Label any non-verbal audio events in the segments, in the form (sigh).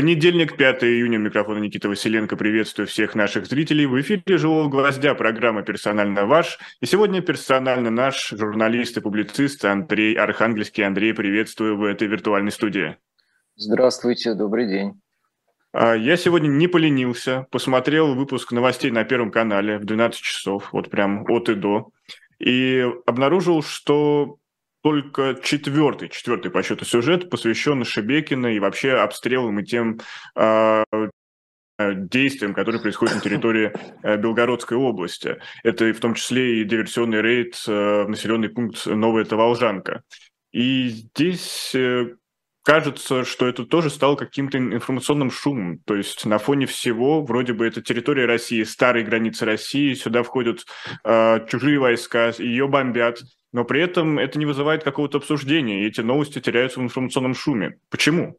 Понедельник, 5 июня, микрофон Никита Василенко. Приветствую всех наших зрителей. В эфире «Живого гвоздя» программа «Персонально ваш». И сегодня персонально наш журналист и публицист Андрей Архангельский. Андрей, приветствую в этой виртуальной студии. Здравствуйте, добрый день. А, я сегодня не поленился, посмотрел выпуск новостей на Первом канале в 12 часов, вот прям от и до, и обнаружил, что только четвертый, четвертый по счету сюжет посвящен Шебекина и вообще обстрелам и тем э, действиям, которые происходят на территории э, Белгородской области. Это в том числе и диверсионный рейд э, в населенный пункт Новая Таволжанка. И здесь э, кажется, что это тоже стало каким-то информационным шумом. То есть на фоне всего, вроде бы это территория России, старые границы России, сюда входят э, чужие войска, ее бомбят, но при этом это не вызывает какого-то обсуждения, и эти новости теряются в информационном шуме. Почему?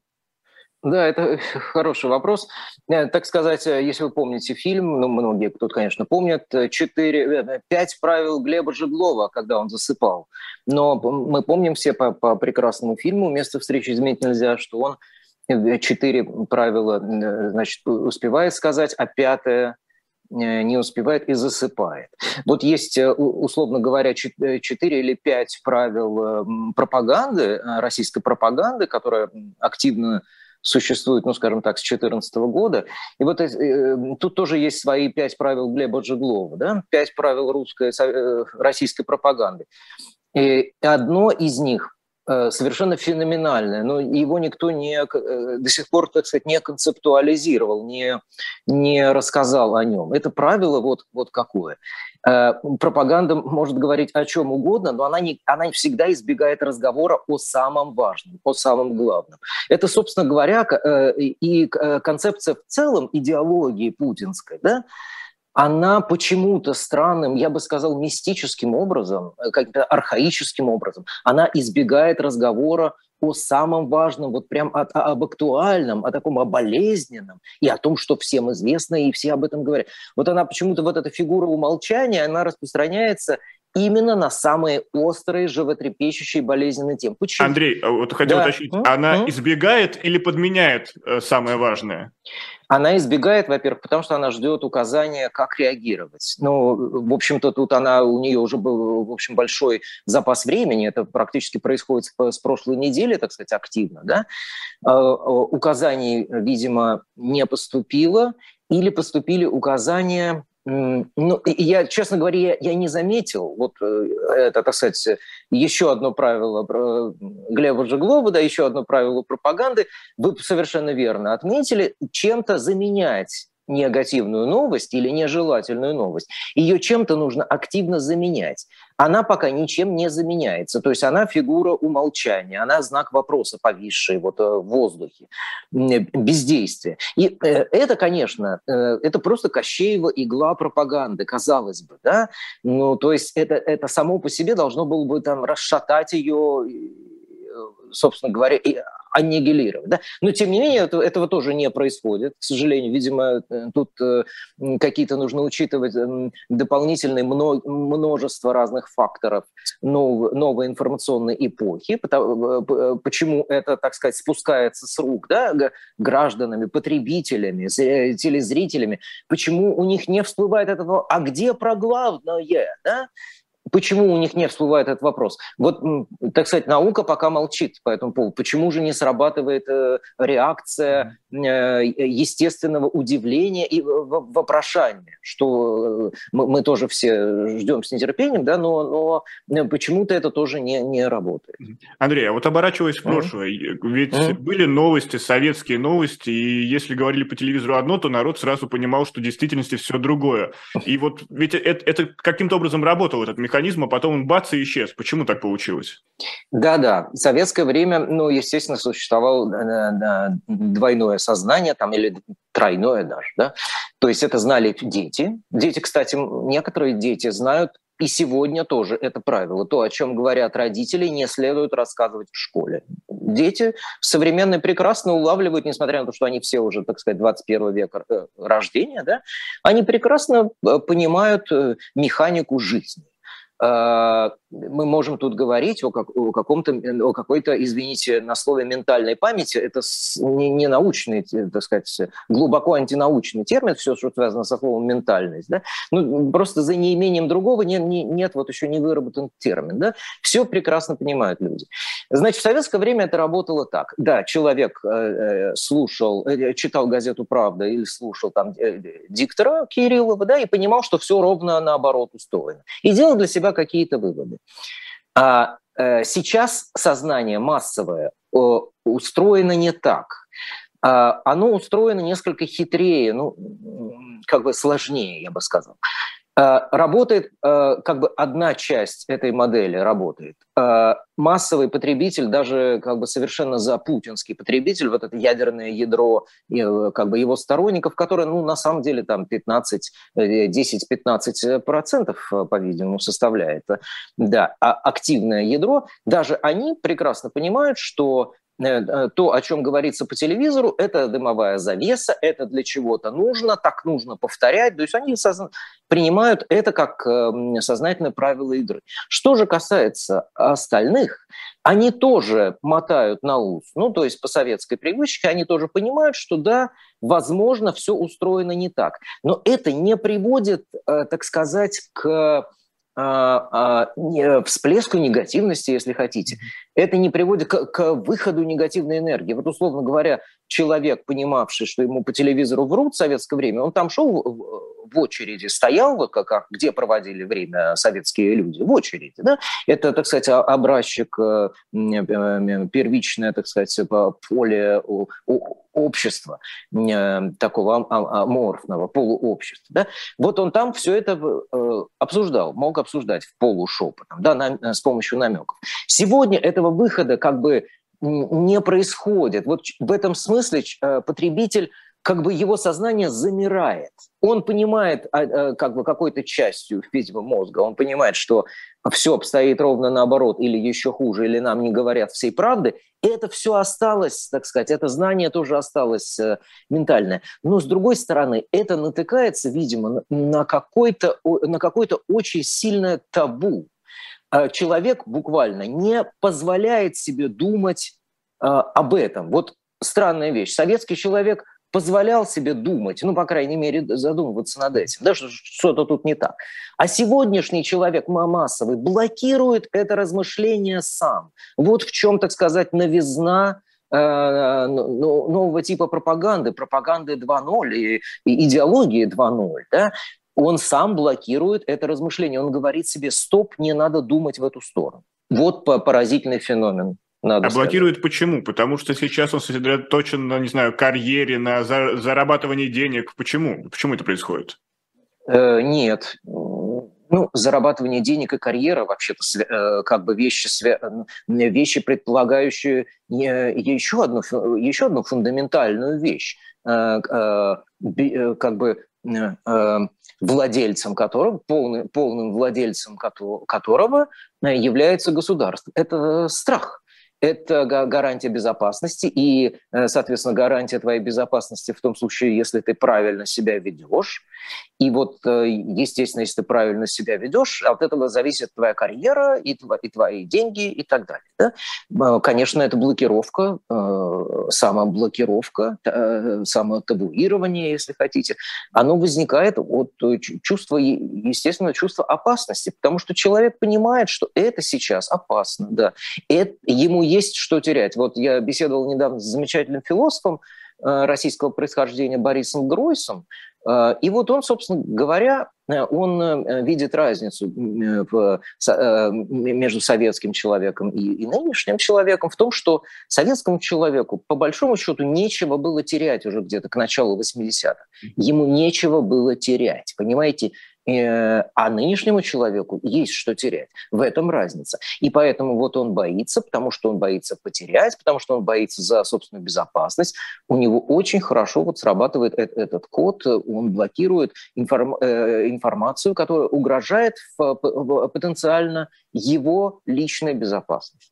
Да, это (laughs) хороший вопрос. Э, так сказать, э, если вы помните фильм, ну, многие тут, конечно, помнят, э, четыре, пять правил Глеба Жеглова, когда он засыпал. Но мы помним все по, по прекрасному фильму «Место встречи изменить нельзя», что он четыре правила значит, успевает сказать, а пятое Э, не успевает и засыпает. Вот есть, э, условно говоря, 4 э, или 5 правил пропаганды, российской пропаганды, которая активно существует, ну, скажем так, с 2014 года. И вот э, тут тоже есть свои пять правил Глеба Джеглова, да, пять правил русской, э, российской пропаганды. И одно из них Э, совершенно феноменальное, но его никто не, э, до сих пор, так сказать, не концептуализировал, не, не рассказал о нем. Это правило вот, вот какое. Э, пропаганда может говорить о чем угодно, но она, не, она всегда избегает разговора о самом важном, о самом главном. Это, собственно говоря, и концепция в целом идеологии путинской, да, она почему-то странным, я бы сказал, мистическим образом, э, как-то архаическим образом, она избегает разговора о самом важном, вот прям от, об актуальном, о таком о болезненном и о том, что всем известно, и все об этом говорят. Вот она почему-то, вот эта фигура умолчания, она распространяется именно на самые острые, животрепещущие, болезненные темы. Почему? Андрей, а вот хотел да. уточнить, она избегает или подменяет э, самое важное? Она избегает, во-первых, потому что она ждет указания, как реагировать. Ну, в общем-то, тут она, у нее уже был, в общем, большой запас времени. Это практически происходит с прошлой недели, так сказать, активно, да. А, а, указаний, видимо, не поступило, или поступили указания ну, я, честно говоря, я, не заметил, вот э, это, так сказать, еще одно правило Глеба Жеглова, да, еще одно правило пропаганды. Вы совершенно верно отметили, чем-то заменять негативную новость или нежелательную новость, ее чем-то нужно активно заменять. Она пока ничем не заменяется. То есть она фигура умолчания, она знак вопроса, повисший вот э, в воздухе, бездействие. И э, это, конечно, э, это просто Кощеева игла пропаганды, казалось бы. Да? Ну, то есть это, это само по себе должно было бы там расшатать ее собственно говоря, и аннигилировать. Да? Но, тем не менее, это, этого тоже не происходит, к сожалению. Видимо, э, тут э, какие-то нужно учитывать э, дополнительное множество разных факторов нов, новой информационной эпохи. Потому, э, почему это, так сказать, спускается с рук да, гражданами, потребителями, телезрителями? Почему у них не всплывает этого «а где про главное?» да? Почему у них не всплывает этот вопрос? Вот, так сказать, наука пока молчит по этому поводу. Почему же не срабатывает э, реакция э, естественного удивления и вопрошания, что э, мы, тоже все ждем с нетерпением, да, но, но э, почему-то это тоже не, не работает. Андрей, а вот оборачиваясь в прошлое, mm-hmm. ведь mm-hmm. были новости, советские новости, и если говорили по телевизору одно, то народ сразу понимал, что в действительности все другое. И вот ведь это, это каким-то образом работал этот механизм механизм, а потом он бац и исчез. Почему так получилось? Да-да, в советское время, ну, естественно, существовало э, двойное сознание, там, или тройное даже, да. То есть это знали дети. Дети, кстати, некоторые дети знают и сегодня тоже это правило. То, о чем говорят родители, не следует рассказывать в школе. Дети современные прекрасно улавливают, несмотря на то, что они все уже, так сказать, 21 века э, рождения, да, они прекрасно э, понимают механику жизни. Мы можем тут говорить о, как, о каком-то, о какой-то, извините, на слове ментальной памяти. Это не, не научный, так сказать, глубоко антинаучный термин, все, что связано со словом ментальность. Да? Ну, просто за неимением другого нет, нет вот еще не выработан термин. Да? Все прекрасно понимают люди. Значит, в советское время это работало так. Да, человек э, э слушал, э, читал газету «Правда» или слушал там э, диктора Кириллова, да, и понимал, что все ровно наоборот устроено. И делал для себя какие-то выводы. А э, сейчас сознание массовое э, устроено не так. А, оно устроено несколько хитрее, ну, как бы сложнее, я бы сказал. А, работает а, как бы одна часть этой модели работает. Массовый потребитель, даже как бы совершенно запутинский потребитель, вот это ядерное ядро э, как бы его сторонников, которые, ну, на самом деле там 15, 10-15 процентов, по-видимому, составляет, да, а активное ядро, даже они прекрасно понимают, что Э, э, то, о чем говорится по телевизору, это дымовая завеса, это для чего-то нужно, так нужно повторять. То есть они созна... принимают это как эм, сознательное правило игры. Что же касается остальных, они тоже мотают на ус. Ну, то есть по советской привычке они тоже понимают, что да, возможно, все устроено не так. Но это не приводит, э, так сказать, к всплеску негативности, если хотите. Это не приводит к, к выходу негативной энергии. Вот, условно говоря, человек, понимавший, что ему по телевизору врут в советское время, он там шел в очереди, стоял, как, где проводили время советские люди, в очереди. Да? Это, так сказать, образчик, э, э, первичное, так сказать, поле общества, э, такого аморфного полуобщества. Да? Вот он там все это обсуждал, мог обсуждать в полушепотом, да, с помощью намеков. Сегодня этого выхода как бы не происходит. Вот в этом смысле потребитель как бы его сознание замирает. Он понимает а, а, как бы какой-то частью, видимо, мозга, он понимает, что все обстоит ровно наоборот, или еще хуже, или нам не говорят всей правды. И это все осталось, так сказать, это знание тоже осталось э, ментальное. Но с другой стороны, это натыкается, видимо, на какой-то на какое-то очень сильное табу. А человек буквально не позволяет себе думать об этом. Вот странная вещь. Советский человек позволял себе думать, ну, по крайней мере, задумываться над этим, да, что что-то тут не так. А сегодняшний человек массовый блокирует это размышление сам. Вот в чем, так сказать, новизна э, нового типа пропаганды, пропаганды 2.0 и, и идеологии 2.0, да, он сам блокирует это размышление. Он говорит себе, стоп, не надо думать в эту сторону. Вот поразительный феномен. Надо а блокирует почему? Потому что сейчас он сосредоточен на, не знаю, карьере, на зарабатывании денег. Почему? Почему это происходит? Э, нет. Ну, зарабатывание денег и карьера вообще-то э, как бы вещи, вещи предполагающие еще одну, еще одну фундаментальную вещь. Э, э, как бы владельцем которого, полным, полным владельцем которого является государство. Это страх это гарантия безопасности и, э, соответственно, гарантия твоей безопасности в том случае, если ты правильно себя ведешь. И вот, э, естественно, если ты правильно себя ведешь, от этого зависит твоя карьера и, и твои деньги и так далее. Да? Конечно, это блокировка, э, самоблокировка, самотабуирование, если хотите. Оно возникает от чувства, естественно, чувства опасности, потому что человек понимает, что это сейчас опасно, да. Это, ему есть что терять. Вот я беседовал недавно с замечательным философом э, российского происхождения Борисом Гройсом, э, и вот он, собственно говоря, э, он видит разницу между советским человеком и, нынешним человеком в том, что советскому человеку, по большому счету, нечего было терять уже где-то к началу 80-х. Ему нечего было терять, понимаете? А нынешнему человеку есть что терять. В этом разница. И поэтому вот он боится, потому что он боится потерять, потому что он боится за собственную безопасность. У него очень хорошо вот срабатывает этот код, он блокирует информ, э, информацию, которая угрожает потенциально его личной безопасности.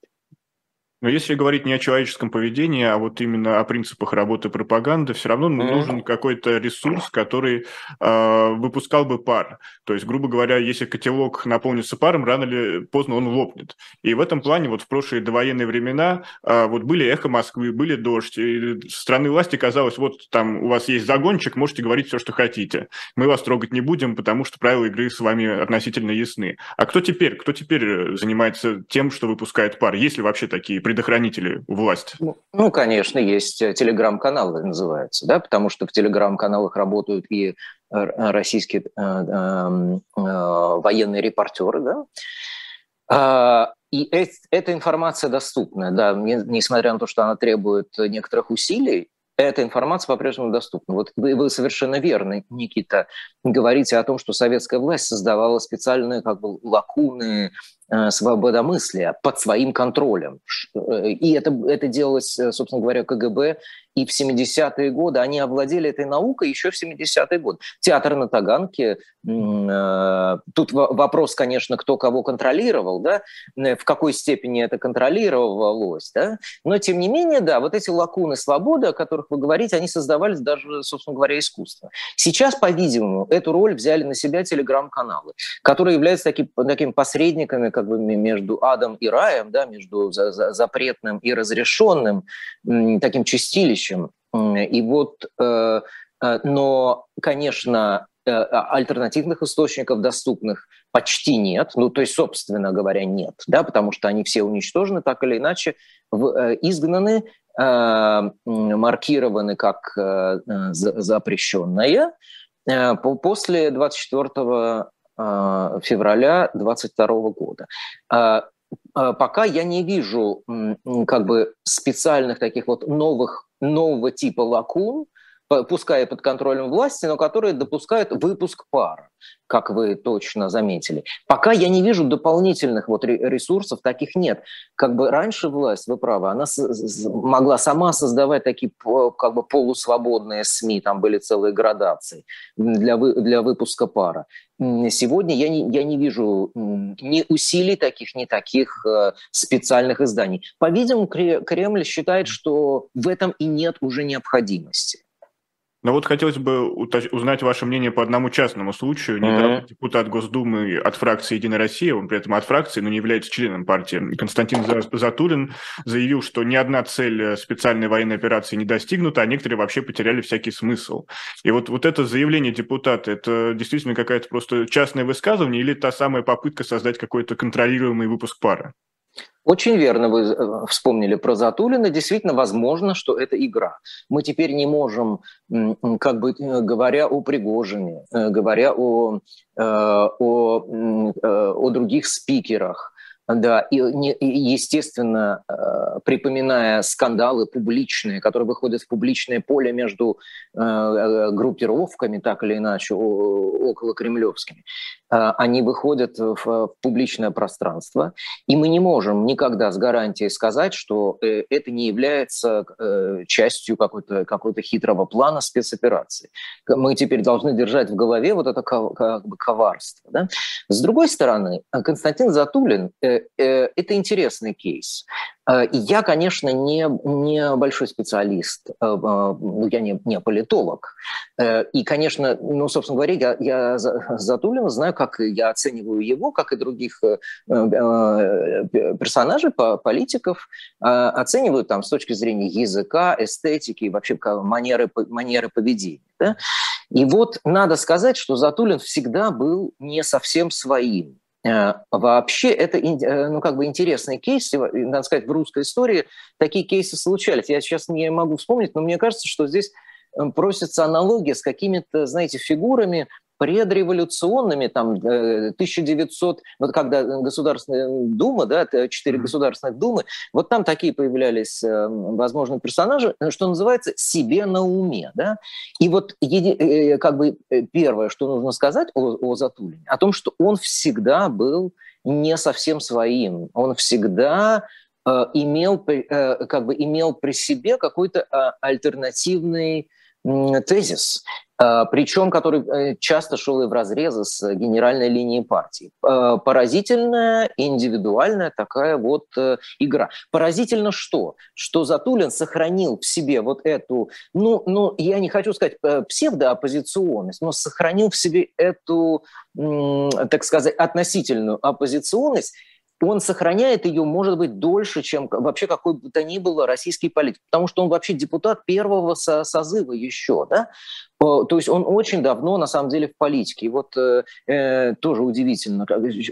Но если говорить не о человеческом поведении, а вот именно о принципах работы пропаганды, все равно mm-hmm. нужен какой-то ресурс, который э, выпускал бы пар. То есть, грубо говоря, если котелок наполнится паром, рано или поздно он лопнет. И в этом плане вот в прошлые довоенные времена э, вот были эхо Москвы, были дождь, и страны власти казалось, вот там у вас есть загончик, можете говорить все, что хотите. Мы вас трогать не будем, потому что правила игры с вами относительно ясны. А кто теперь? Кто теперь занимается тем, что выпускает пар? Есть ли вообще такие предохранители у власти? Ну, ну, конечно, есть э, телеграм-каналы, называются, да, потому что в телеграм-каналах работают и э, российские э, э, э, военные репортеры, да, а, и эта информация доступна, да, несмотря на то, что она требует некоторых усилий, эта информация по-прежнему доступна. Вот вы, вы совершенно верно, Никита, говорите о том, что советская власть создавала специальные как бы лакуны свободомыслия под своим контролем. Э, и это, это делалось, э, собственно говоря, КГБ и в 70-е годы. Они овладели этой наукой еще в 70-е годы. Театр на Таганке, тут вопрос, конечно, кто кого контролировал, да, в какой степени это контролировалось, да, но тем не менее, да, вот эти лакуны свободы, о которых вы говорите, они создавались даже, собственно говоря, искусством. Сейчас, по-видимому, эту роль взяли на себя телеграм-каналы, которые являются таким, такими посредниками, как бы между адом и раем, да, между за, за, запретным и разрешенным, таким чистилищем. И вот, э, э, но, конечно, э, а, альтернативных источников доступных почти нет, ну, то есть, собственно говоря, нет, да, потому что они все уничтожены так или иначе, изгнаны, маркированы как запрещенное. После 24 а, февраля 2022 года. А, а, пока я не вижу как бы специальных таких вот новых, нового типа лакун, пускай под контролем власти, но которые допускают выпуск пара, как вы точно заметили. Пока я не вижу дополнительных вот ресурсов, таких нет. Как бы раньше власть, вы правы, она могла сама создавать такие как бы полусвободные СМИ, там были целые градации для, вы, для выпуска пара. Сегодня я не, я не вижу ни усилий таких, ни таких э, специальных изданий. По-видимому, Кремль считает, что в этом и нет уже необходимости. Но вот хотелось бы узнать ваше мнение по одному частному случаю. Недавно mm-hmm. депутат Госдумы от фракции «Единая Россия», он при этом от фракции, но не является членом партии, Константин Затулин заявил, что ни одна цель специальной военной операции не достигнута, а некоторые вообще потеряли всякий смысл. И вот, вот это заявление депутата, это действительно какая-то просто частное высказывание или та самая попытка создать какой-то контролируемый выпуск пара? Очень верно вы э, вспомнили про Затулина. Действительно, возможно, что это игра. Мы теперь не можем, как бы э, говоря о Пригожине, э, говоря о, о, о других спикерах, да, и, естественно, припоминая скандалы публичные, которые выходят в публичное поле между группировками, так или иначе, около кремлевскими, они выходят в публичное пространство, и мы не можем никогда с гарантией сказать, что это не является частью какой-то какой хитрого плана спецоперации. Мы теперь должны держать в голове вот это как бы коварство. Да? С другой стороны, Константин Затулин Э, это интересный кейс. Э, я, конечно, не, не большой специалист, э, ну, я не, не политолог. И, конечно, ну, собственно говоря, я, я Затулина знаю, как я оцениваю его, как и других персонажей, политиков, оцениваю там с точки зрения языка, эстетики и вообще манеры, манеры поведения. Да? И вот надо сказать, что Затулин всегда был не совсем своим. Э, вообще это э, ну, как бы интересный кейс, надо сказать, в русской истории такие кейсы случались. Я сейчас не могу вспомнить, но мне кажется, что здесь э, просится аналогия с какими-то, знаете, фигурами, предреволюционными, там, 1900, э, вот когда Государственная Дума, да, четыре mm-hmm. государственных думы, вот там такие появлялись э, возможные персонажи, что называется, себе на уме, да, и вот э, как бы первое, что нужно сказать о, о Затулине, о том, что он всегда был не совсем своим, он всегда имел, как бы имел при себе какой-то альтернативный тезис. А, причем который э, часто шел и в разрезы с генеральной линией партии. А, поразительная, индивидуальная такая вот э, игра. Поразительно что? Что Затулин сохранил в себе вот эту, ну, ну я не хочу сказать э, псевдооппозиционность, но сохранил в себе эту, так сказать, относительную оппозиционность, он сохраняет ее, может быть, дольше, чем вообще какой бы то ни было российский политик, потому что он вообще депутат первого со созыва еще, да, то есть он очень давно, на самом деле, в политике. И вот э, э тоже удивительно,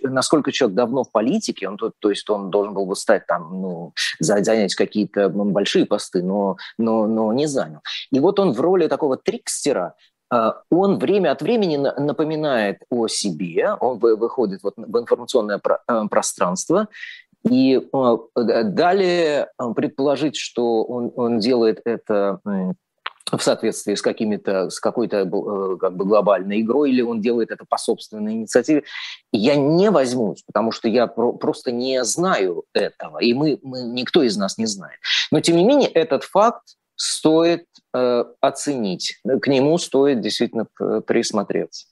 насколько человек давно в политике, он, то, то есть он должен был бы стать там, ну, занять какие-то большие посты, но, но, но не занял. И вот он в роли такого трикстера, он время от времени напоминает о себе, он выходит вот в информационное э, пространство, и э, далее э, предположить, что он, он делает это в соответствии с какими-то с какой-то как бы глобальной игрой или он делает это по собственной инициативе я не возьмусь потому что я про- просто не знаю этого и мы, мы никто из нас не знает. Но тем не менее этот факт стоит э, оценить, к нему стоит действительно присмотреться.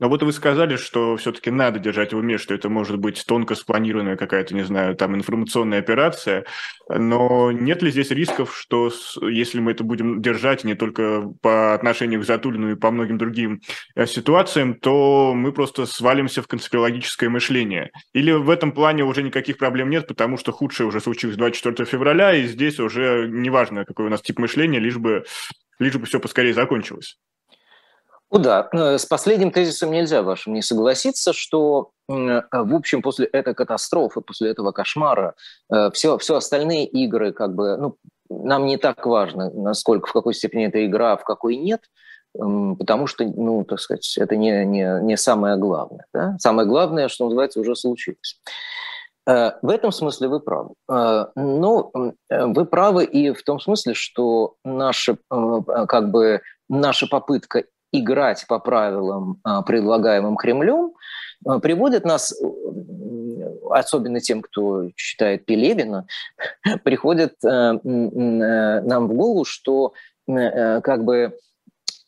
Но вот вы сказали, что все-таки надо держать в уме, что это может быть тонко спланированная какая-то, не знаю, там информационная операция, но нет ли здесь рисков, что если мы это будем держать не только по отношению к Затулину и по многим другим э, ситуациям, то мы просто свалимся в конспирологическое мышление? Или в этом плане уже никаких проблем нет, потому что худшее уже случилось 24 февраля, и здесь уже неважно, какой у нас тип мышления, лишь бы, лишь бы все поскорее закончилось? Да, э, с последним тезисом нельзя вашим не согласиться, что, э, в общем, после этой катастрофы, после этого кошмара, все, э, все остальные игры, как бы, ну, нам не так важно, насколько, в какой степени это игра, а в какой нет, потому что, ну, так сказать, это не, не, не самое главное. Да? Самое главное, что называется, уже случилось. В этом смысле вы правы. Но вы правы и в том смысле, что наша, как бы, наша попытка играть по правилам, а, предлагаемым Кремлем, а, приводит нас, особенно тем, кто читает Пелевина, (laughs) приходит э, э, нам в голову, что э, как бы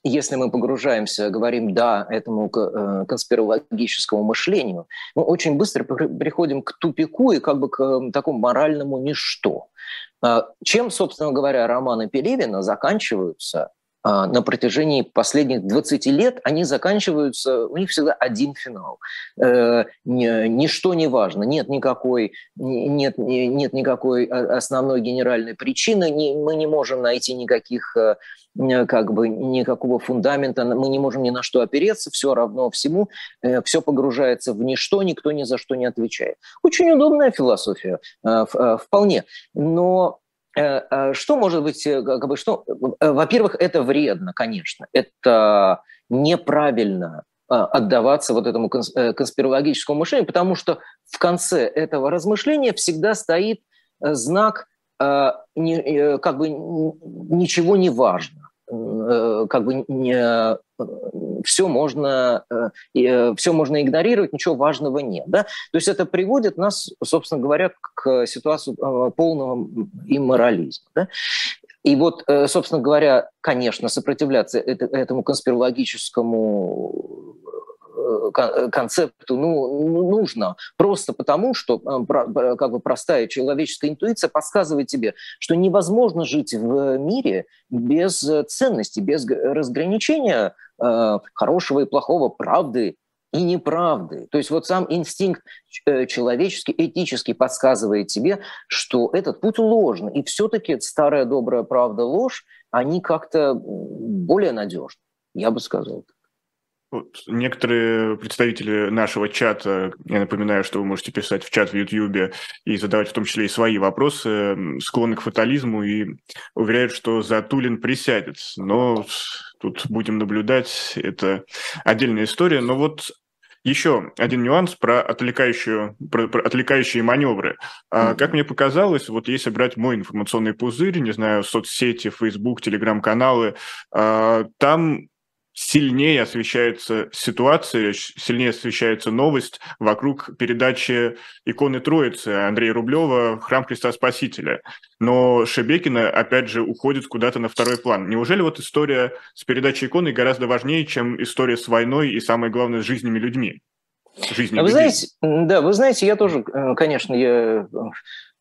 если мы погружаемся, говорим «да» этому конспирологическому мышлению, мы очень быстро приходим к тупику и как бы к такому моральному ничто. А, чем, собственно говоря, романы Пелевина заканчиваются на протяжении последних 20 лет они заканчиваются, у них всегда один финал. Э, ничто не важно, нет никакой, нет, нет никакой основной генеральной причины, мы не можем найти никаких э, как бы никакого фундамента, мы не можем ни на что опереться, все равно всему, э, все погружается в ничто, никто ни за что не отвечает. Очень удобная философия, вполне. Но что может быть, э, как бы, что, во-первых, это вредно, конечно, это неправильно отдаваться вот этому конспирологическому мышлению, потому что в конце этого размышления всегда стоит знак как бы ничего не важно. Э, как бы не, э, все можно, э, все можно игнорировать, ничего важного нет. Да? То есть это приводит нас, собственно говоря, к ситуации полного имморализма. Да? И вот, собственно говоря, конечно, сопротивляться этому конспирологическому концепту ну, ну, нужно. Просто потому, что э, как бы простая человеческая интуиция подсказывает тебе, что невозможно жить в мире без ценностей, без разграничения э, хорошего и плохого, правды и неправды. То есть вот сам инстинкт э, человеческий, этический подсказывает тебе, что этот путь ложный. И все-таки старая добрая правда, ложь, они как-то более надежны, я бы сказал. Вот некоторые представители нашего чата, я напоминаю, что вы можете писать в чат в YouTube и задавать в том числе и свои вопросы, склонны к фатализму и уверяют, что Затулин присядет. Но тут будем наблюдать, это отдельная история. Но вот еще один нюанс про, отвлекающую, про, про отвлекающие маневры. Mm-hmm. Как мне показалось, вот если брать мой информационный пузырь, не знаю, соцсети, Facebook, телеграм-каналы, а, там сильнее освещается ситуация, сильнее освещается новость вокруг передачи иконы Троицы Андрея Рублева в храм Христа Спасителя. Но Шебекина, опять же, уходит куда-то на второй план. Неужели вот история с передачей иконы гораздо важнее, чем история с войной и, самое главное, с жизнями людьми? Жизни вы людей? знаете, да, вы знаете, я тоже, э, конечно, я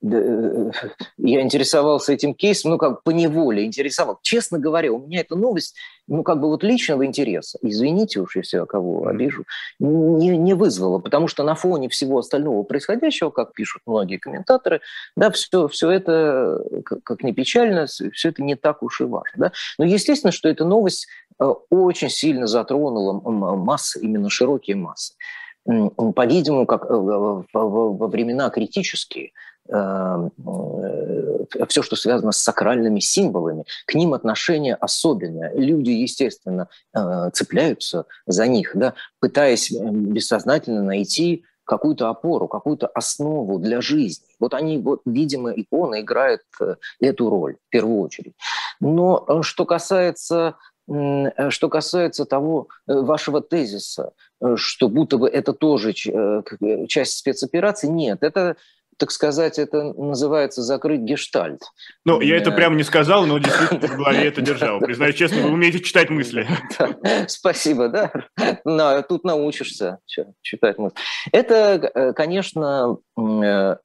я интересовался этим кейсом, ну, как по неволе интересовал. Честно говоря, у меня эта новость, ну, как бы вот личного интереса, извините уж, если я кого обижу, не, не вызвала, потому что на фоне всего остального происходящего, как пишут многие комментаторы, да, все, все это, как, как ни печально, все это не так уж и важно. Да? Но естественно, что эта новость э, очень сильно затронула массы, именно широкие массы. По-видимому, как э, во времена критические – э, все, что связано с сакральными символами, к ним отношение особенное. Люди, естественно, э, цепляются за них, да, пытаясь бессознательно найти какую-то опору, какую-то основу для жизни. Вот они, вот, видимо, икона играет э, эту роль в первую очередь. Но что касается что касается того вашего тезиса, что будто бы это тоже часть спецоперации, нет, это так сказать, это называется закрыть гештальт. Ну, я это прямо не сказал, но действительно в голове (laughs) это держал. Признаюсь честно, вы умеете читать мысли. (laughs) Спасибо, да. Но тут научишься читать мысли. Это, э, конечно, э,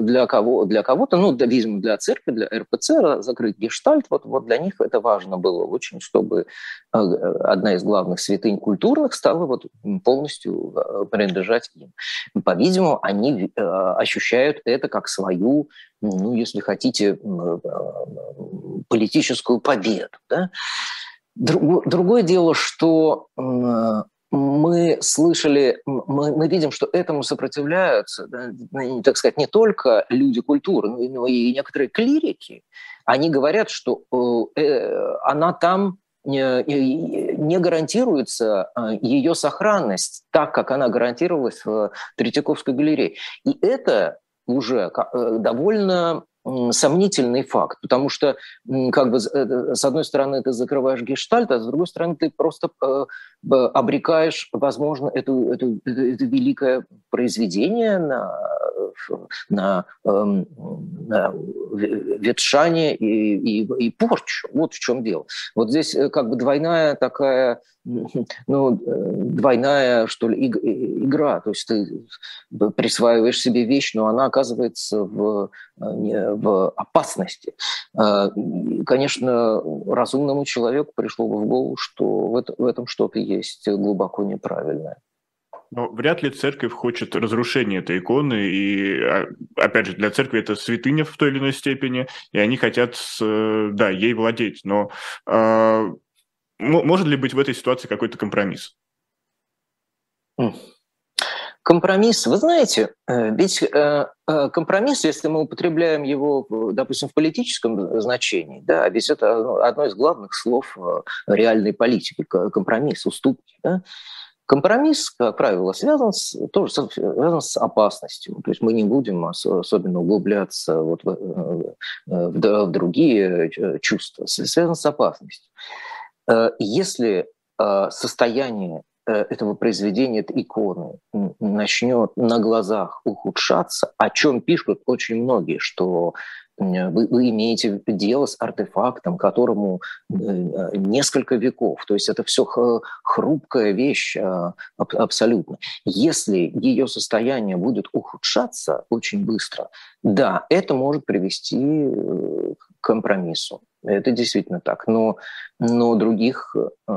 для кого для кого-то, ну, видимо, для церкви, для РПЦ закрыть гештальт, вот, вот для них это важно было очень, чтобы э, одна из главных святынь культурных стала вот полностью принадлежать им. По-видимому, они ощущают ощущают это как свою, ну, если хотите, э, политическую победу. Да? Другое дело, что мы слышали, мы, мы видим, что этому сопротивляются, да, так сказать, не только люди культуры, но и некоторые клирики. Они говорят, что э, э она там не гарантируется ее сохранность так, как она гарантировалась в Третьяковской галерее. И это уже э, довольно сомнительный факт, потому что как бы э, с одной стороны ты закрываешь гештальт, а с другой стороны ты просто э, обрекаешь, возможно, эту, эту, это великое произведение на, на, эм, на ветшание и, и, и порчу. Вот в чем дело. Вот здесь как бы двойная такая ну, э, двойная, что ли, игра. То есть ты присваиваешь себе вещь, но она оказывается в, э, в опасности. Конечно, разумному человеку пришло бы в голову, что в этом что-то есть глубоко неправильное. Но вряд ли церковь хочет разрушения этой иконы, и, а, опять же, для церкви это святыня в той или иной степени, и они хотят, да, ей владеть. Но а, может ли быть в этой ситуации какой-то компромисс? Компромисс, вы знаете, э, ведь э, э, компромисс, если мы употребляем его, допустим, в политическом значении, да, ведь это одно из главных слов реальной политики, компромисс, уступки, да, Компромисс, как правило, связан с, тоже связан с опасностью. То есть мы не будем особенно углубляться вот в, в, в другие чувства. Связан с опасностью. Если состояние этого произведения, этой иконы начнет на глазах ухудшаться, о чем пишут очень многие, что вы, вы имеете дело с артефактом, которому несколько веков. То есть это все хрупкая вещь абсолютно. Если ее состояние будет ухудшаться очень быстро, да, это может привести к компромиссу. Это действительно так. Но, но, других, э, э,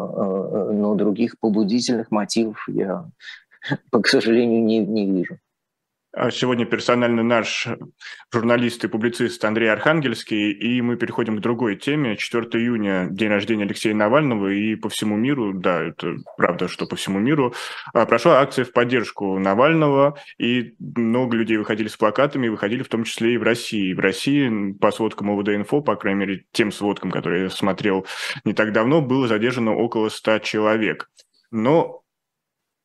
но других побудительных мотивов я, (laughs) к сожалению, не, не вижу. А сегодня персонально наш журналист и публицист Андрей Архангельский, и мы переходим к другой теме. 4 июня – день рождения Алексея Навального, и по всему миру, да, это правда, что по всему миру, а, прошла акция в поддержку Навального, и много людей выходили с плакатами, выходили в том числе и в России. В России, по сводкам ОВД-инфо, по крайней мере, тем сводкам, которые я смотрел не так давно, было задержано около 100 человек. Но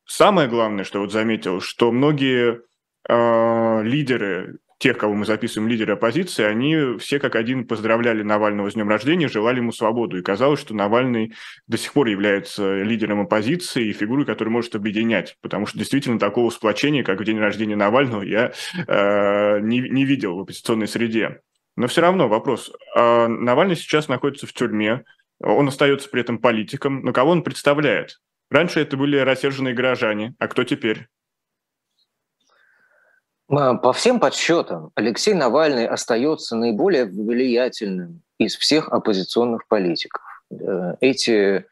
самое главное, что вот заметил, что многие э, лидеры тех, кого мы записываем лидеры оппозиции, они все как один поздравляли Навального с днем рождения, желали ему свободу. И казалось, что Навальный до сих пор является лидером оппозиции и фигурой, которая может объединять. Потому что действительно такого сплочения, как в день рождения Навального, я э, не, не видел в оппозиционной среде. Но все равно вопрос. Э, Навальный сейчас находится в тюрьме, он остается при этом политиком, но кого он представляет? Раньше это были рассерженные горожане, а кто теперь? По всем подсчетам, Алексей Навальный остается наиболее влиятельным из всех оппозиционных политиков. Э, эти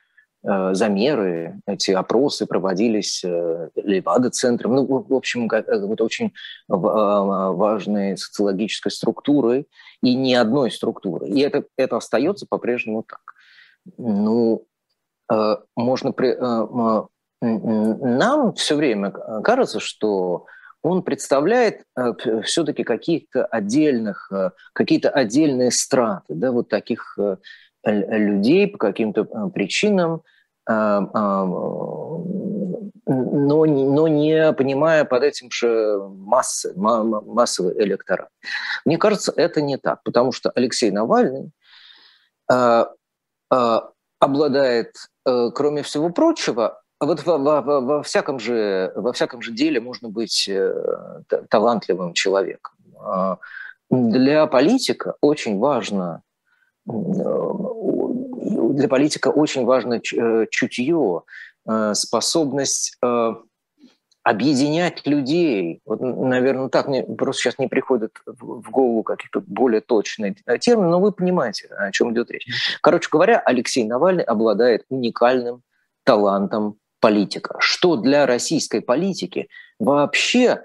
э, замеры, эти опросы проводились э, Левада-центром, ну, в общем, это очень важной социологической структурой и ни одной структуры. И это, это остается по-прежнему так. Ну, можно... При... Нам все время кажется, что он представляет э, все-таки каких-то отдельных, э, какие-то отдельные страты, да, вот таких э, людей по каким-то причинам, но, но не понимая под этим же массы, массовый электорат. Мне кажется, это не так, потому что Алексей Навальный обладает, кроме всего прочего, вот во, во, во, всяком же, во всяком же деле можно быть э, талантливым человеком. А для политика очень важно э, для политика очень важно э, чутье, способность объединять людей. Вот, наверное, так мне просто сейчас не приходит в голову какие-то более точные термины, но вы понимаете, о чем идет речь. Короче говоря, Алексей Навальный обладает уникальным талантом политика, что для российской политики вообще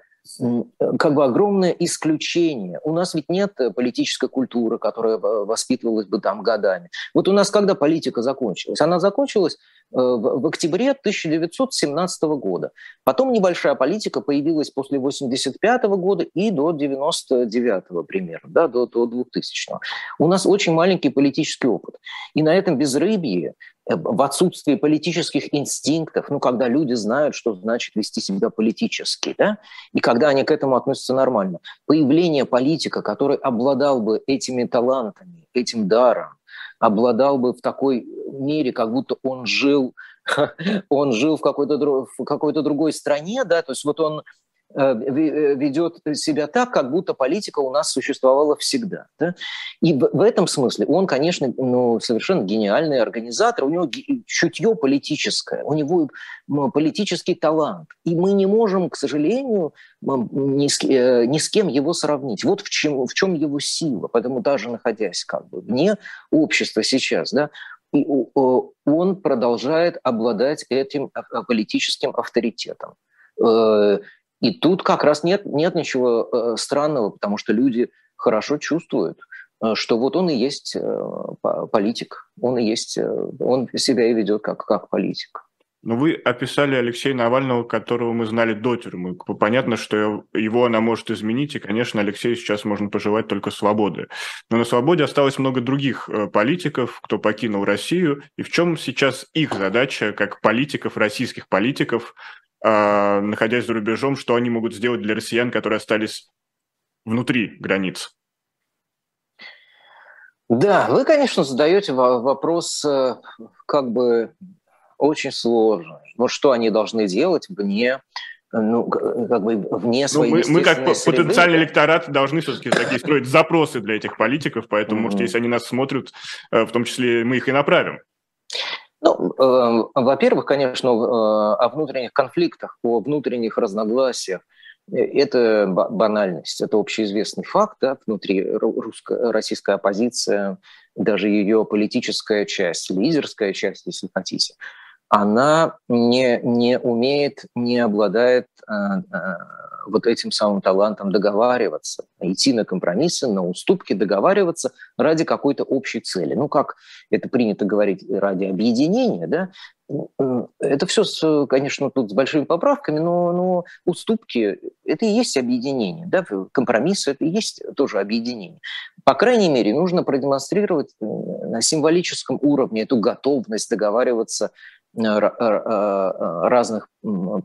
как бы огромное исключение. У нас ведь нет политической культуры, которая воспитывалась бы там годами. Вот у нас когда политика закончилась? Она закончилась э, в октябре 1917 года. Потом небольшая политика появилась после 1985 года и до 1999 примерно, да, до, до 2000 -го. У нас очень маленький политический опыт. И на этом безрыбье Э, в отсутствии политических инстинктов, ну, когда люди знают, что значит вести себя политически, да, и когда они к этому относятся нормально. Появление политика, который обладал бы этими талантами, этим даром, обладал бы в такой мере, как будто он жил, (laughs) он жил в какой-то, в какой-то другой стране, да, то есть вот он Э, э, ведет себя так, как будто политика у нас существовала всегда. Да? И в этом смысле он, конечно, ну, совершенно гениальный организатор, у него чутье политическое, у него политический талант. И мы не можем, к сожалению, ни с, э, ни с кем его сравнить. Вот в чем, в чем его сила. Поэтому даже находясь как бы вне общества сейчас, да, он продолжает обладать этим политическим авторитетом и тут как раз нет, нет ничего э, странного, потому что люди хорошо чувствуют, э, что вот он и есть э, политик, он и есть, он себя и ведет как, как политик. Но вы описали Алексея Навального, которого мы знали до тюрьмы. Понятно, что его она может изменить, и, конечно, Алексею сейчас можно пожелать только свободы. Но на свободе осталось много других политиков, кто покинул Россию. И в чем сейчас их задача, как политиков, российских политиков, а, находясь за рубежом, что они могут сделать для россиян, которые остались внутри границ? Да, вы, конечно, задаете вопрос э, как бы очень сложный. Вот что они должны делать вне ну, как бы вне своей ну, мы, мы как среды. потенциальный электорат должны все-таки такие (laughs) строить запросы для этих политиков, поэтому, mm-hmm. может, если они нас смотрят, э, в том числе мы их и направим. Ну, э, во-первых, конечно, э, о внутренних конфликтах, о внутренних разногласиях. Э, это банальность, это общеизвестный факт. Да, внутри русско- российская оппозиция, даже ее политическая часть, лидерская часть, если хотите, она не, не умеет, не обладает э, э, вот этим самым талантом договариваться, идти на компромиссы, на уступки, договариваться ради какой-то общей цели. Ну, как это принято говорить, ради объединения, да, это все, конечно, тут с большими поправками, но, но уступки – это и есть объединение. Да? Компромиссы – это и есть тоже объединение. По крайней мере, нужно продемонстрировать э, на символическом уровне эту готовность договариваться разных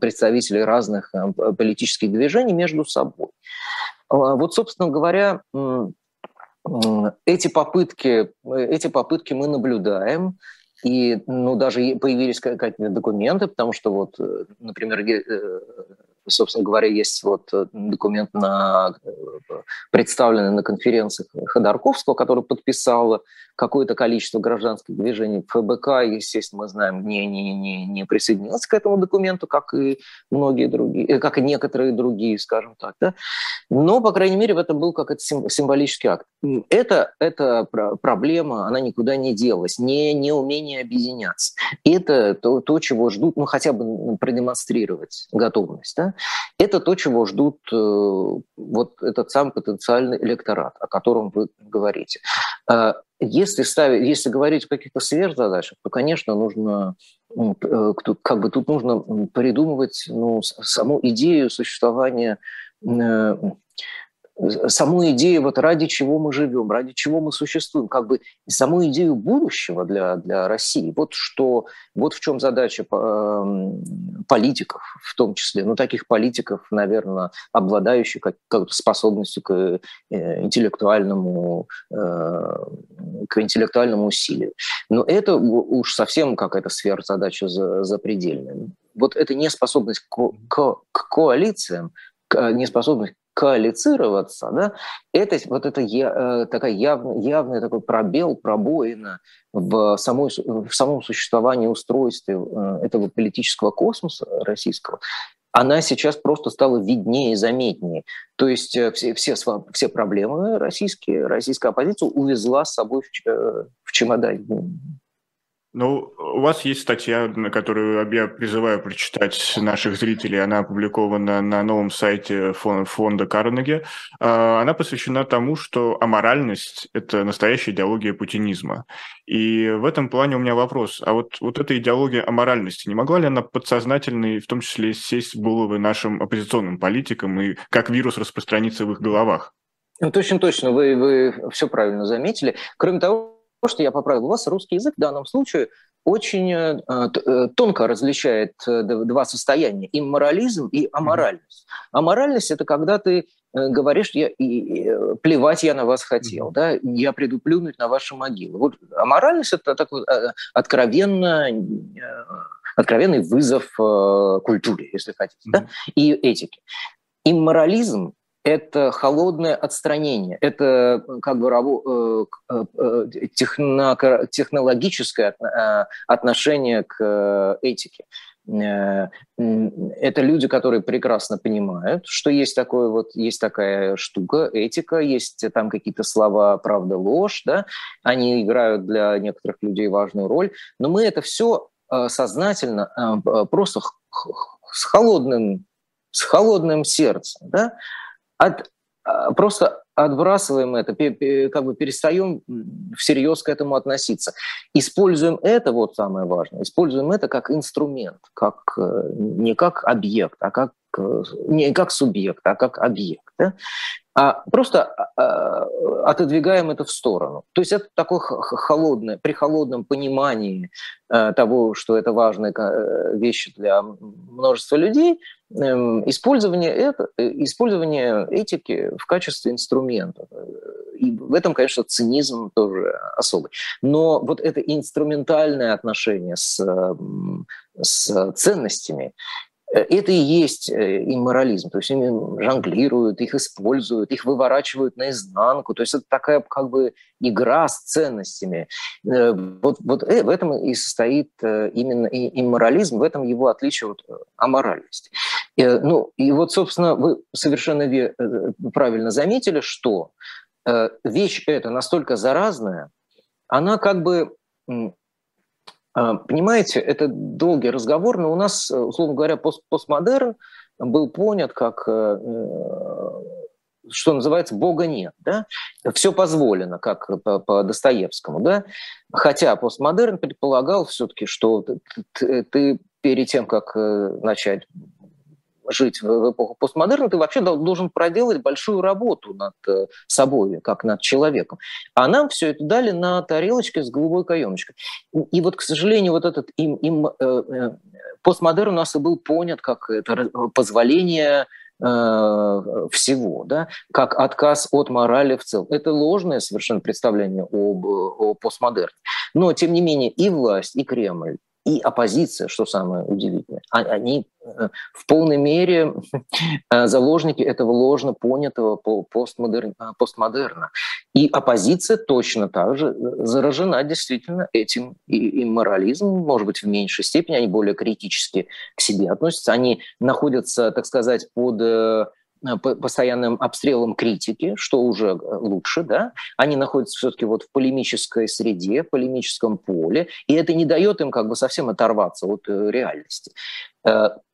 представителей разных политических движений между собой. Вот, собственно говоря, эти попытки, эти попытки мы наблюдаем. И ну, даже появились какие-то документы, потому что вот, например, собственно говоря, есть вот э, документ, на, э, представленный на конференциях Ходорковского, который подписал какое-то количество гражданских движений. ФБК, естественно, мы знаем, не, не, не, не присоединился к этому документу, как и многие другие, э, как и некоторые другие, скажем так. Да? Но, по крайней мере, это был как это символический акт. Это, это проблема, она никуда не делась, не, не умение объединяться. Это то, то, чего ждут, ну, хотя бы продемонстрировать готовность. Да? Это то, чего ждут э, вот этот сам потенциальный электорат, о котором вы говорите. Э, если, ставить, если говорить о каких-то сверхзадачах, то, конечно, нужно э, как бы тут нужно придумывать ну, саму идею существования саму идею, вот ради чего мы живем, ради чего мы существуем, как бы саму идею будущего для, для России. Вот, что, вот в чем задача эм, политиков в том числе, ну, таких политиков, наверное, обладающих какой-то способностью к э, интеллектуальному, э, к интеллектуальному усилию. Но это уж совсем какая-то сфера задачи запредельная. Вот эта неспособность к, к, к коалициям, неспособность коалицироваться, да, это вот это я, такая явный, явный такой пробел, пробоина в, самой, в самом существовании устройстве э, этого политического космоса российского, она сейчас просто стала виднее и заметнее. То есть э, все, все, все проблемы российские, российская оппозиция увезла с собой в, э, в чемодане. Ну, у вас есть статья, на которую я призываю прочитать наших зрителей. Она опубликована на новом сайте фонда Карнеги. А, она посвящена тому, что аморальность – это настоящая идеология путинизма. И в этом плане у меня вопрос. А вот, вот эта идеология аморальности, не могла ли она подсознательно, в том числе, сесть в головы нашим оппозиционным политикам и как вирус распространиться в их головах? Ну, точно, точно, вы, вы все правильно заметили. Кроме того, что я поправил, у вас русский язык в данном случае очень э, э, тонко различает э, два состояния – имморализм и аморальность. Аморальность – это когда ты говоришь, я, и, плевать я на вас хотел, да, я приду плюнуть на вашу могилу. Вот аморальность – это такой откровенно, откровенный вызов культуре, если хотите, mm-hmm. да, и этике. Имморализм это холодное отстранение, это как бы э, э, техно, технологическое э, отношение к этике. Это люди, которые прекрасно понимают, что есть такое вот есть такая штука, этика, есть там какие-то слова правда, ложь, да, они играют для некоторых людей важную роль, но мы это все сознательно просто с холодным с холодным сердцем, да, от, а, просто отбрасываем это, как бы перестаем всерьез к этому относиться. Используем это, вот самое важное, используем это как инструмент, как, э, не как объект, а как, э, не как субъект, а как объект. Да? А просто а, отодвигаем это в сторону. То есть это такое холодное, при холодном понимании э, того, что это важная э, вещь для множества людей, эм, использование, это, э, использование этики в качестве инструмента. И в этом, конечно, цинизм тоже особый. Но вот это инструментальное отношение с, с ценностями это и есть э, имморализм. То есть они жонглируют, их используют, их выворачивают наизнанку. То есть это такая как бы игра с ценностями. Э, вот, вот в этом и состоит именно имморализм, в этом его отличие от аморальности. Ну, и вот, собственно, вы совершенно правильно заметили, что вещь эта настолько заразная, она как бы понимаете, это долгий разговор, но у нас, э, условно говоря, пост постмодерн был понят как э, э, что называется, Бога нет, да? Все позволено, как по, по Достоевскому, да? Хотя постмодерн предполагал все-таки, что ты, ты перед тем, как начать жить в эпоху постмодерна, ты вообще должен проделать большую работу над э, собой, как над человеком. А нам все это дали на тарелочке с голубой каемочкой. И вот, к сожалению, вот этот им, им, э, э постмодерн у нас и был понят как это позволение всего, да, как отказ от морали в целом. Это ложное совершенно представление об, о постмодерне. Но, тем не менее, и власть, и Кремль, и оппозиция, что самое удивительное, а, они э, в полной мере (laughs) э, заложники этого ложно понятого постмодерна. постмодерна. И оппозиция точно так же э, заражена действительно этим и, морализмом, может быть, в меньшей степени, они более критически к себе относятся, они находятся, так сказать, под Э, постоянным обстрелом критики, что уже э, лучше, да, они находятся все-таки вот в полемической среде, полемическом поле, и это не дает им как бы совсем оторваться от э, реальности.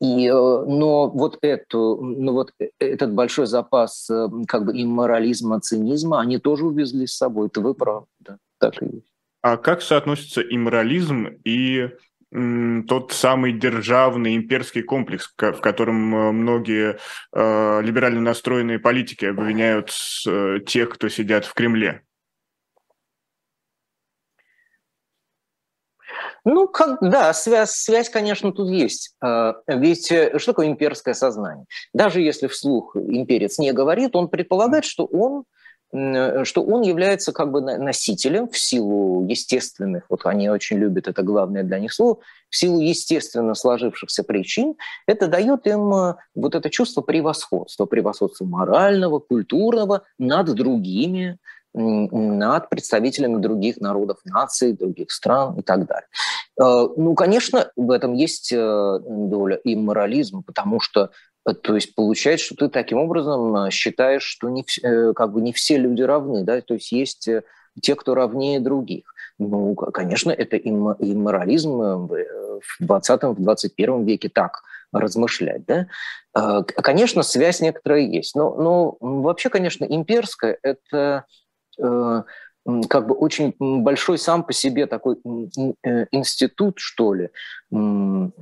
И, но вот, эту, ну вот этот большой запас как бы имморализма, цинизма они тоже увезли с собой, это вы правы, да, так и есть. А как соотносится имморализм и тот самый державный имперский комплекс, в котором э, многие э, либерально настроенные политики обвиняют э, тех, кто сидят в Кремле. Ну, как, да, связь, связь, конечно, тут есть. Ведь что такое имперское сознание? Даже если вслух имперец не говорит, он предполагает, что он что он является как бы носителем в силу естественных, вот они очень любят это главное для них слово, в силу естественно сложившихся причин, это дает им э, вот это чувство превосходства, превосходства морального, культурного над другими, над представителями других народов, наций, других стран и так далее. Э, ну, конечно, в этом есть доля и морализма, потому что Э, то есть получается, что ты таким образом э, считаешь, что не, э, как бы не все люди равны, да, то есть есть те, кто равнее других. Ну, конечно, это и морализм в 20-21 веке так размышлять. Да? Конечно, связь некоторая есть. Но, но вообще, конечно, имперская – это как бы очень большой сам по себе такой э, институт, что ли, э, он,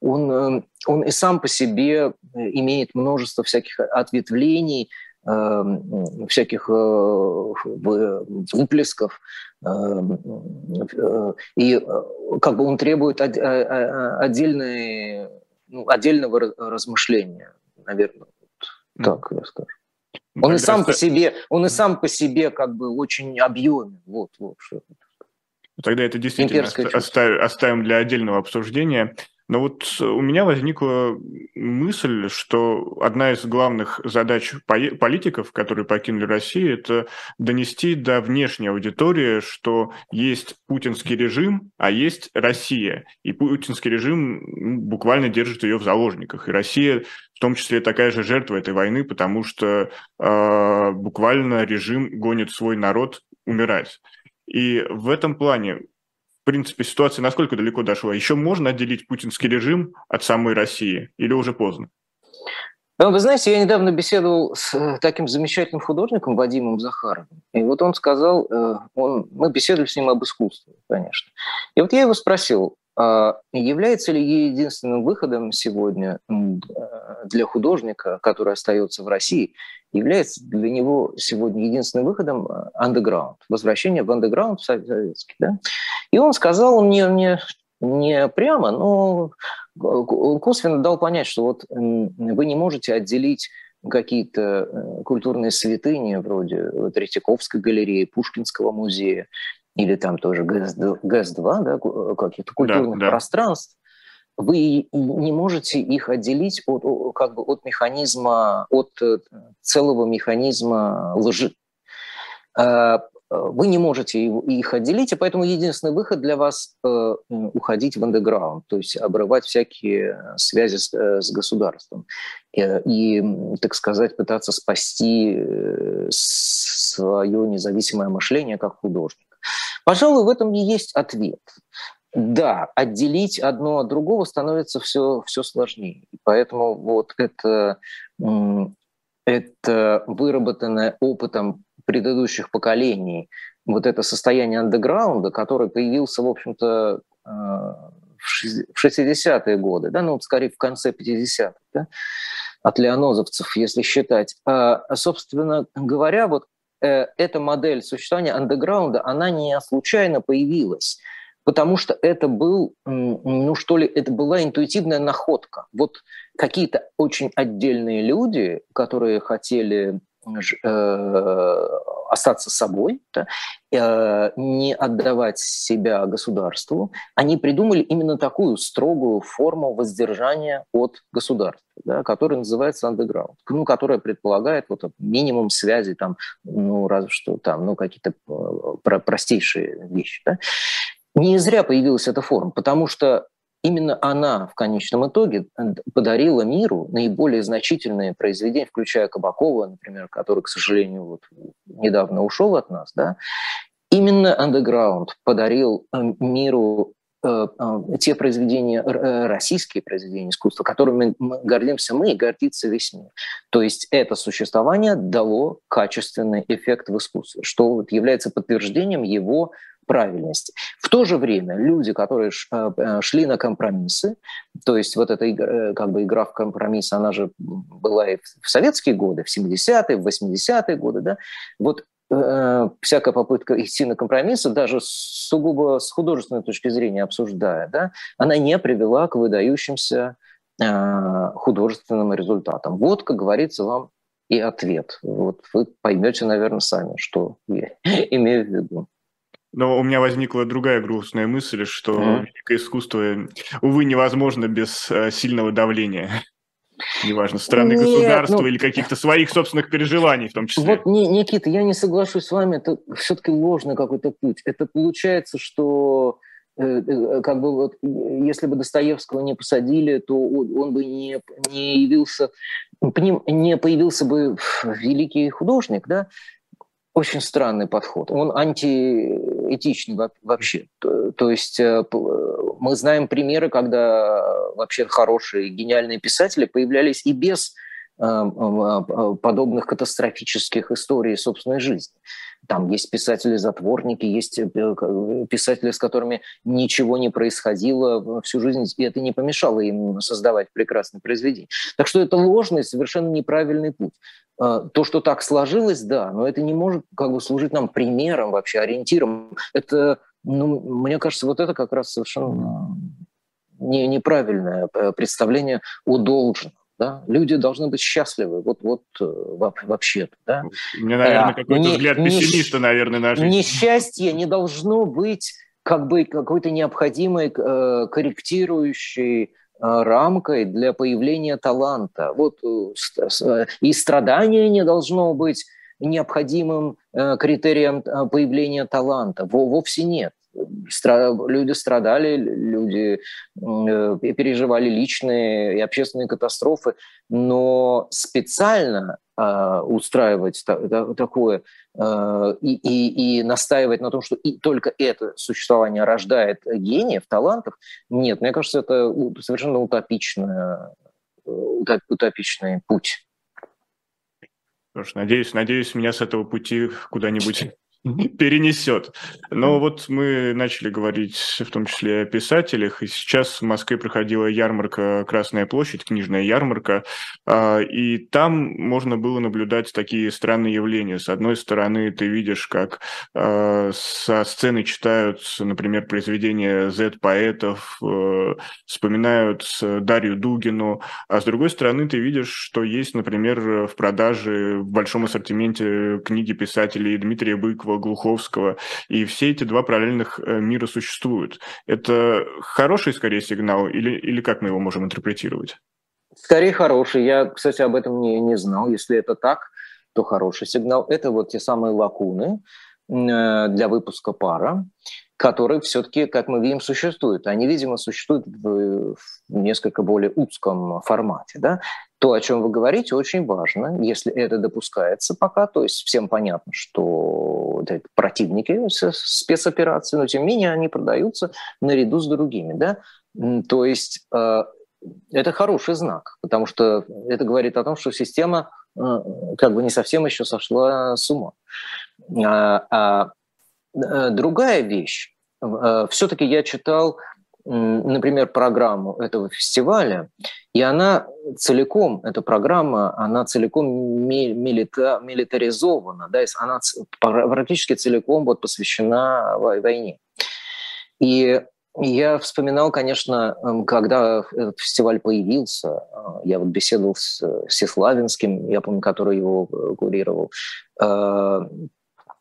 э, он и сам по себе имеет множество всяких ответвлений, всяких выплесков, и как бы он требует отдельной, ну, отдельного размышления, наверное, так я скажу. Он и сам по себе, он и сам по себе как бы очень объемен. Вот, вот что. Тогда это действительно оставим, оставим для отдельного обсуждения. Но вот у меня возникла мысль, что одна из главных задач политиков, которые покинули Россию, это донести до внешней аудитории, что есть путинский режим, а есть Россия. И путинский режим буквально держит ее в заложниках. И Россия в том числе такая же жертва этой войны, потому что э, буквально режим гонит свой народ умирать. И в этом плане в принципе, ситуация насколько далеко дошла? Еще можно отделить путинский режим от самой России или уже поздно? Ну, вы знаете, я недавно беседовал с э, таким замечательным художником Вадимом Захаровым. И вот он сказал, э, он, мы беседовали с ним об искусстве, конечно. И вот я его спросил, является ли единственным выходом сегодня э, для художника, который остается в России, является для него сегодня единственным выходом андеграунд, возвращение в андеграунд советский. Да? И он сказал мне, мне не прямо, но он косвенно дал понять, что вот вы не можете отделить какие-то э, культурные святыни вроде Третьяковской галереи, Пушкинского музея или там тоже ГЭС-2, да, каких-то культурных да, да. пространств, вы не можете их отделить от, как бы от механизма, от э, целого механизма лжи. А, вы не можете их отделить, и поэтому единственный выход для вас э, – уходить в андеграунд, то есть обрывать всякие связи с, э, с государством и, так сказать, пытаться спасти свое независимое мышление как художник. Пожалуй, в этом и есть ответ. Да, отделить одно от другого становится все, все сложнее. Поэтому вот это, это выработанное опытом предыдущих поколений, вот это состояние андеграунда, которое появился, в общем-то, э, в 60-е годы, да, ну, скорее в конце 50-х, да, от леонозовцев, если считать. А, собственно говоря, вот э, эта модель существования андеграунда, она не случайно появилась. потому что это был, ну что ли, это была интуитивная находка. Вот какие-то очень отдельные люди, которые хотели остаться собой, да, э, не отдавать себя государству, они придумали именно такую строгую форму воздержания от государства, да, которая называется underground, ну, которая предполагает вот минимум связи, там, ну, разве что там, ну, какие-то э, простейшие вещи. Да. Не зря появилась эта форма, потому что именно она в конечном итоге подарила миру наиболее значительные произведения, включая Кабакова, например, который, к сожалению, вот недавно ушел от нас. Да? Именно Underground подарил э, миру э, э, те произведения, российские произведения искусства, которыми мы гордимся мы и гордится весь мир. То есть это существование дало качественный эффект в искусстве, что вот является подтверждением его правильности. В то же время люди, которые э, э, шли на компромиссы, то есть вот эта э, как бы игра в компромисс, она же была и в советские годы, в 70-е, в 80-е годы, да, вот всякая попытка идти на компромиссы, даже сугубо с художественной точки зрения обсуждая, да, она не привела к выдающимся художественным результатам. Вот, как говорится, вам и ответ. Вот вы поймете, наверное, сами, что я (laughs) имею в виду. Но у меня возникла другая грустная мысль, что mm-hmm. великое искусство, увы, невозможно без э, сильного давления. Неважно, страны, Нет, государства ну, или каких-то своих собственных переживаний в том числе. Вот, Никита, я не соглашусь с вами, это все-таки ложный какой-то путь. Это получается, что э, э, как бы вот, если бы Достоевского не посадили, то он бы не, не явился, не появился бы великий художник, да? Очень странный подход. Он антиэтичный вообще. То, то есть э, мы знаем примеры, когда вообще хорошие, гениальные писатели появлялись и без э, э, подобных катастрофических историй собственной жизни. Там есть писатели-затворники, есть писатели, с которыми ничего не происходило всю жизнь, и это не помешало им создавать прекрасные произведения. Так что это ложный, совершенно неправильный путь. А, то, что так сложилось, да, но это не может как бы служить нам примером вообще, ориентиром. Это, ну, мне кажется, вот это как раз совершенно не, неправильное э, представление о должном. Да? Люди должны быть счастливы, вот, вот э, вообще-то. Да? Меня, наверное, а, какой-то не, взгляд пессимиста, не, наверное, на жизнь. Несчастье не должно быть как бы какой-то необходимой э, корректирующей Э, рамкой для появления таланта. Вот, э, и страдание не должно быть необходимым э, критерием появления таланта. Вовсе нет. Люди страдали, люди переживали личные и общественные катастрофы, но специально устраивать такое Э, и, и, и настаивать на том, что и только это существование рождает гениев, талантов, нет, мне кажется, это совершенно утопичный, утопичный путь. Что надеюсь, надеюсь, меня с этого пути куда-нибудь перенесет. Но вот мы начали говорить в том числе о писателях, и сейчас в Москве проходила ярмарка «Красная площадь», книжная ярмарка, а, и там можно было наблюдать такие странные явления. С одной стороны, ты видишь, как а, со сцены читают, например, произведения Z-поэтов, э, вспоминают Дарью Дугину, а с другой стороны, ты видишь, что есть, например, в продаже в большом ассортименте книги писателей Дмитрия Быкова, Глуховского, и все эти два параллельных э, мира существуют. Это хороший, скорее, сигнал, или, или как мы его можем интерпретировать? Скорее хороший. Я, кстати, об этом не, не знал. Если это так, то хороший сигнал. Это вот те самые лакуны э, для выпуска пара, которые все-таки, как мы видим, существуют. Они, видимо, существуют в несколько более узком формате. Да? То, о чем вы говорите, очень важно, если это допускается пока, то есть всем понятно, что это противники спецоперации, но тем не менее они продаются наряду с другими. Да? То есть э, это хороший знак, потому что это говорит о том, что система э, как бы не совсем еще сошла с ума. А, а э, другая вещь. Все-таки я читал например, программу этого фестиваля, и она целиком, эта программа, она целиком милита, милитаризована, да, она практически целиком вот посвящена войне. И я вспоминал, конечно, эм, когда этот фестиваль появился, э, я вот беседовал с Всеславинским, я помню, который его э, курировал, э,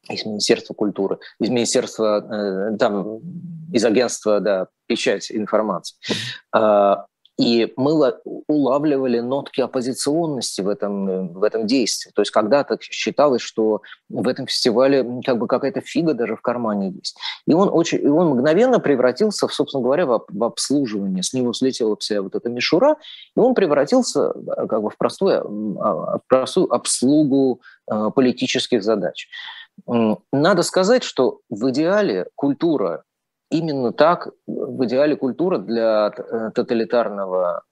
из Министерства культуры, из Министерства, там, из агентства, да, печать информации. И мы улавливали нотки оппозиционности в этом, в этом действии. То есть когда-то считалось, что в этом фестивале как бы какая-то фига даже в кармане есть. И он, очень, и он мгновенно превратился, в, собственно говоря, в, в обслуживание. С него слетела вся вот эта мишура, и он превратился э, как бы в простую, а, в простую обслугу э, политических задач. Надо сказать, что в идеале культура именно так в идеале культура для э, тоталитарного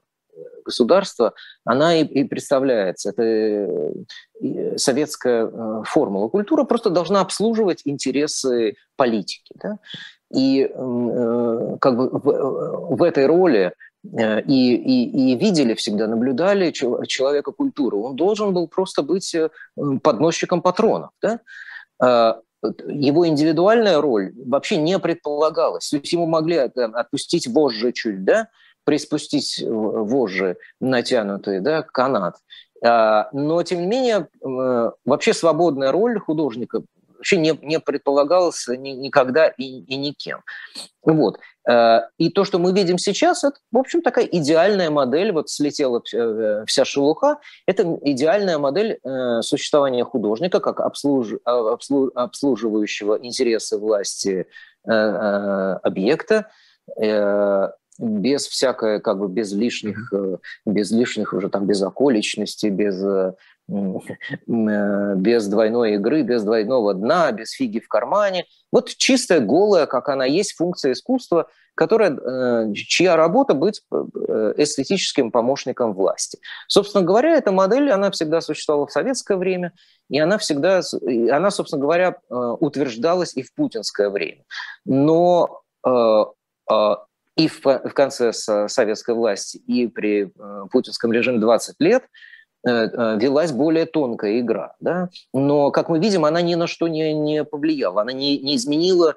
государства, она и, и представляется. Это э, советская э, формула. Культура просто должна обслуживать интересы политики. Да? И как бы в, в этой роли и, и, и видели всегда, наблюдали человека культуры. Он должен был просто быть подносчиком патронов. Да? Его индивидуальная роль вообще не предполагалась. То есть ему могли отпустить вожжи чуть, да, приспустить вожжи натянутые, да, канат. А, но, тем не менее, э, вообще свободная роль художника вообще не, не предполагалось ни, никогда и, и никем. Вот. Э, и то, что мы видим сейчас, это, в общем, такая идеальная модель, вот слетела э, вся шелуха, это идеальная модель э, существования художника как обслуж, обслуживающего интересы власти объекта, без всякой, как бы без лишних, без лишних уже там, без околичности, без Э, без двойной игры, без двойного дна, без фиги в кармане. Вот чистая, голая, как она есть, функция искусства, которая, э, чья работа быть э, эстетическим помощником власти. Собственно говоря, эта модель, она всегда существовала в советское время, и она всегда, она, собственно говоря, утверждалась и в путинское время. Но и в, конце советской власти, и при путинском режиме 20 лет – Э, э, велась более тонкая игра. Да? Но, как мы видим, она ни на что не, не повлияла, она не, не изменила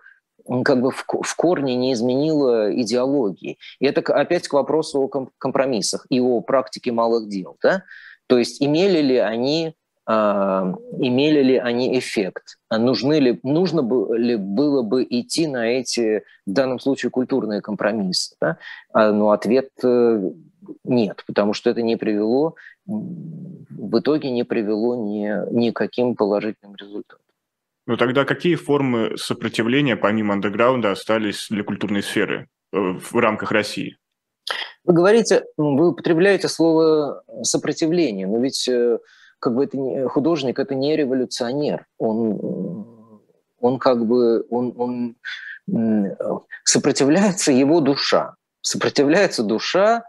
как бы в, в корне не изменила идеологии. И это опять к вопросу о компромиссах и о практике малых дел. Да? То есть имели ли они э, имели ли они эффект, нужны ли, нужно ли было бы идти на эти, в данном случае, культурные компромиссы. Да? А, но ответ э, нет, потому что это не привело, в итоге не привело ни, никаким положительным результатам. Ну тогда какие формы сопротивления помимо андеграунда остались для культурной сферы э, в рамках России? Вы говорите, вы употребляете слово сопротивление, но ведь э, как бы это не, художник это не революционер, он он как бы он, он сопротивляется его душа, сопротивляется душа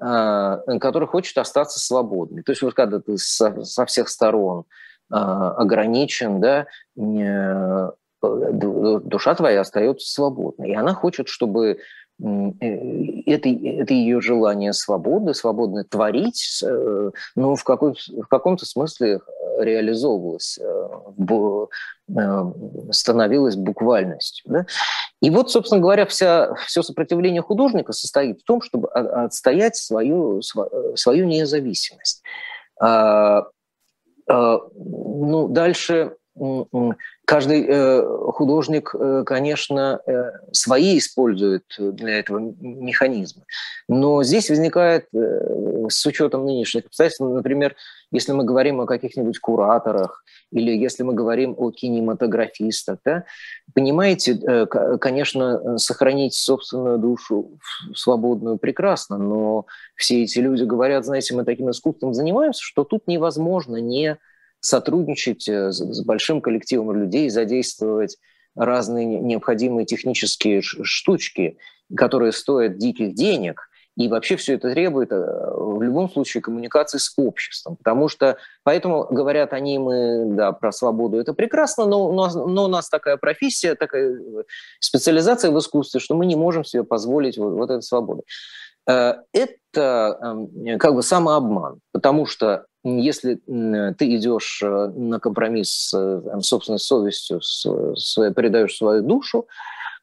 а, который хочет остаться свободной. То есть вот когда ты со, со всех сторон а, ограничен, да, э, душа твоя остается свободной. И она хочет, чтобы э, это, это ее желание свободы, свободно творить, э, ну, в, какой, в каком-то смысле реализовывалось, становилось буквальностью. Да? И вот, собственно говоря, вся, все сопротивление художника состоит в том, чтобы отстоять свою, свою независимость. А, а, ну, дальше каждый э, художник, э, конечно, э, свои использует для этого механизмы. Но здесь возникает, с учетом нынешних обстоятельств, например, если мы говорим о каких-нибудь кураторах или если мы говорим о кинематографистах, да, понимаете, конечно, сохранить собственную душу свободную прекрасно, но все эти люди говорят, знаете, мы таким искусством занимаемся, что тут невозможно не сотрудничать э, с большим коллективом людей, задействовать разные необходимые технические штучки, которые стоят диких денег. И вообще все это требует э, в любом случае коммуникации с обществом. Потому что, поэтому говорят они, мы, да, про свободу, это прекрасно, но, но, но у нас такая профессия, такая э, специализация в искусстве, что мы не можем себе позволить вот, вот эту свободу. Это эм, как бы самообман, потому что если ты идешь э, на компромисс с э, собственной совестью, с, своей, передаешь свою душу,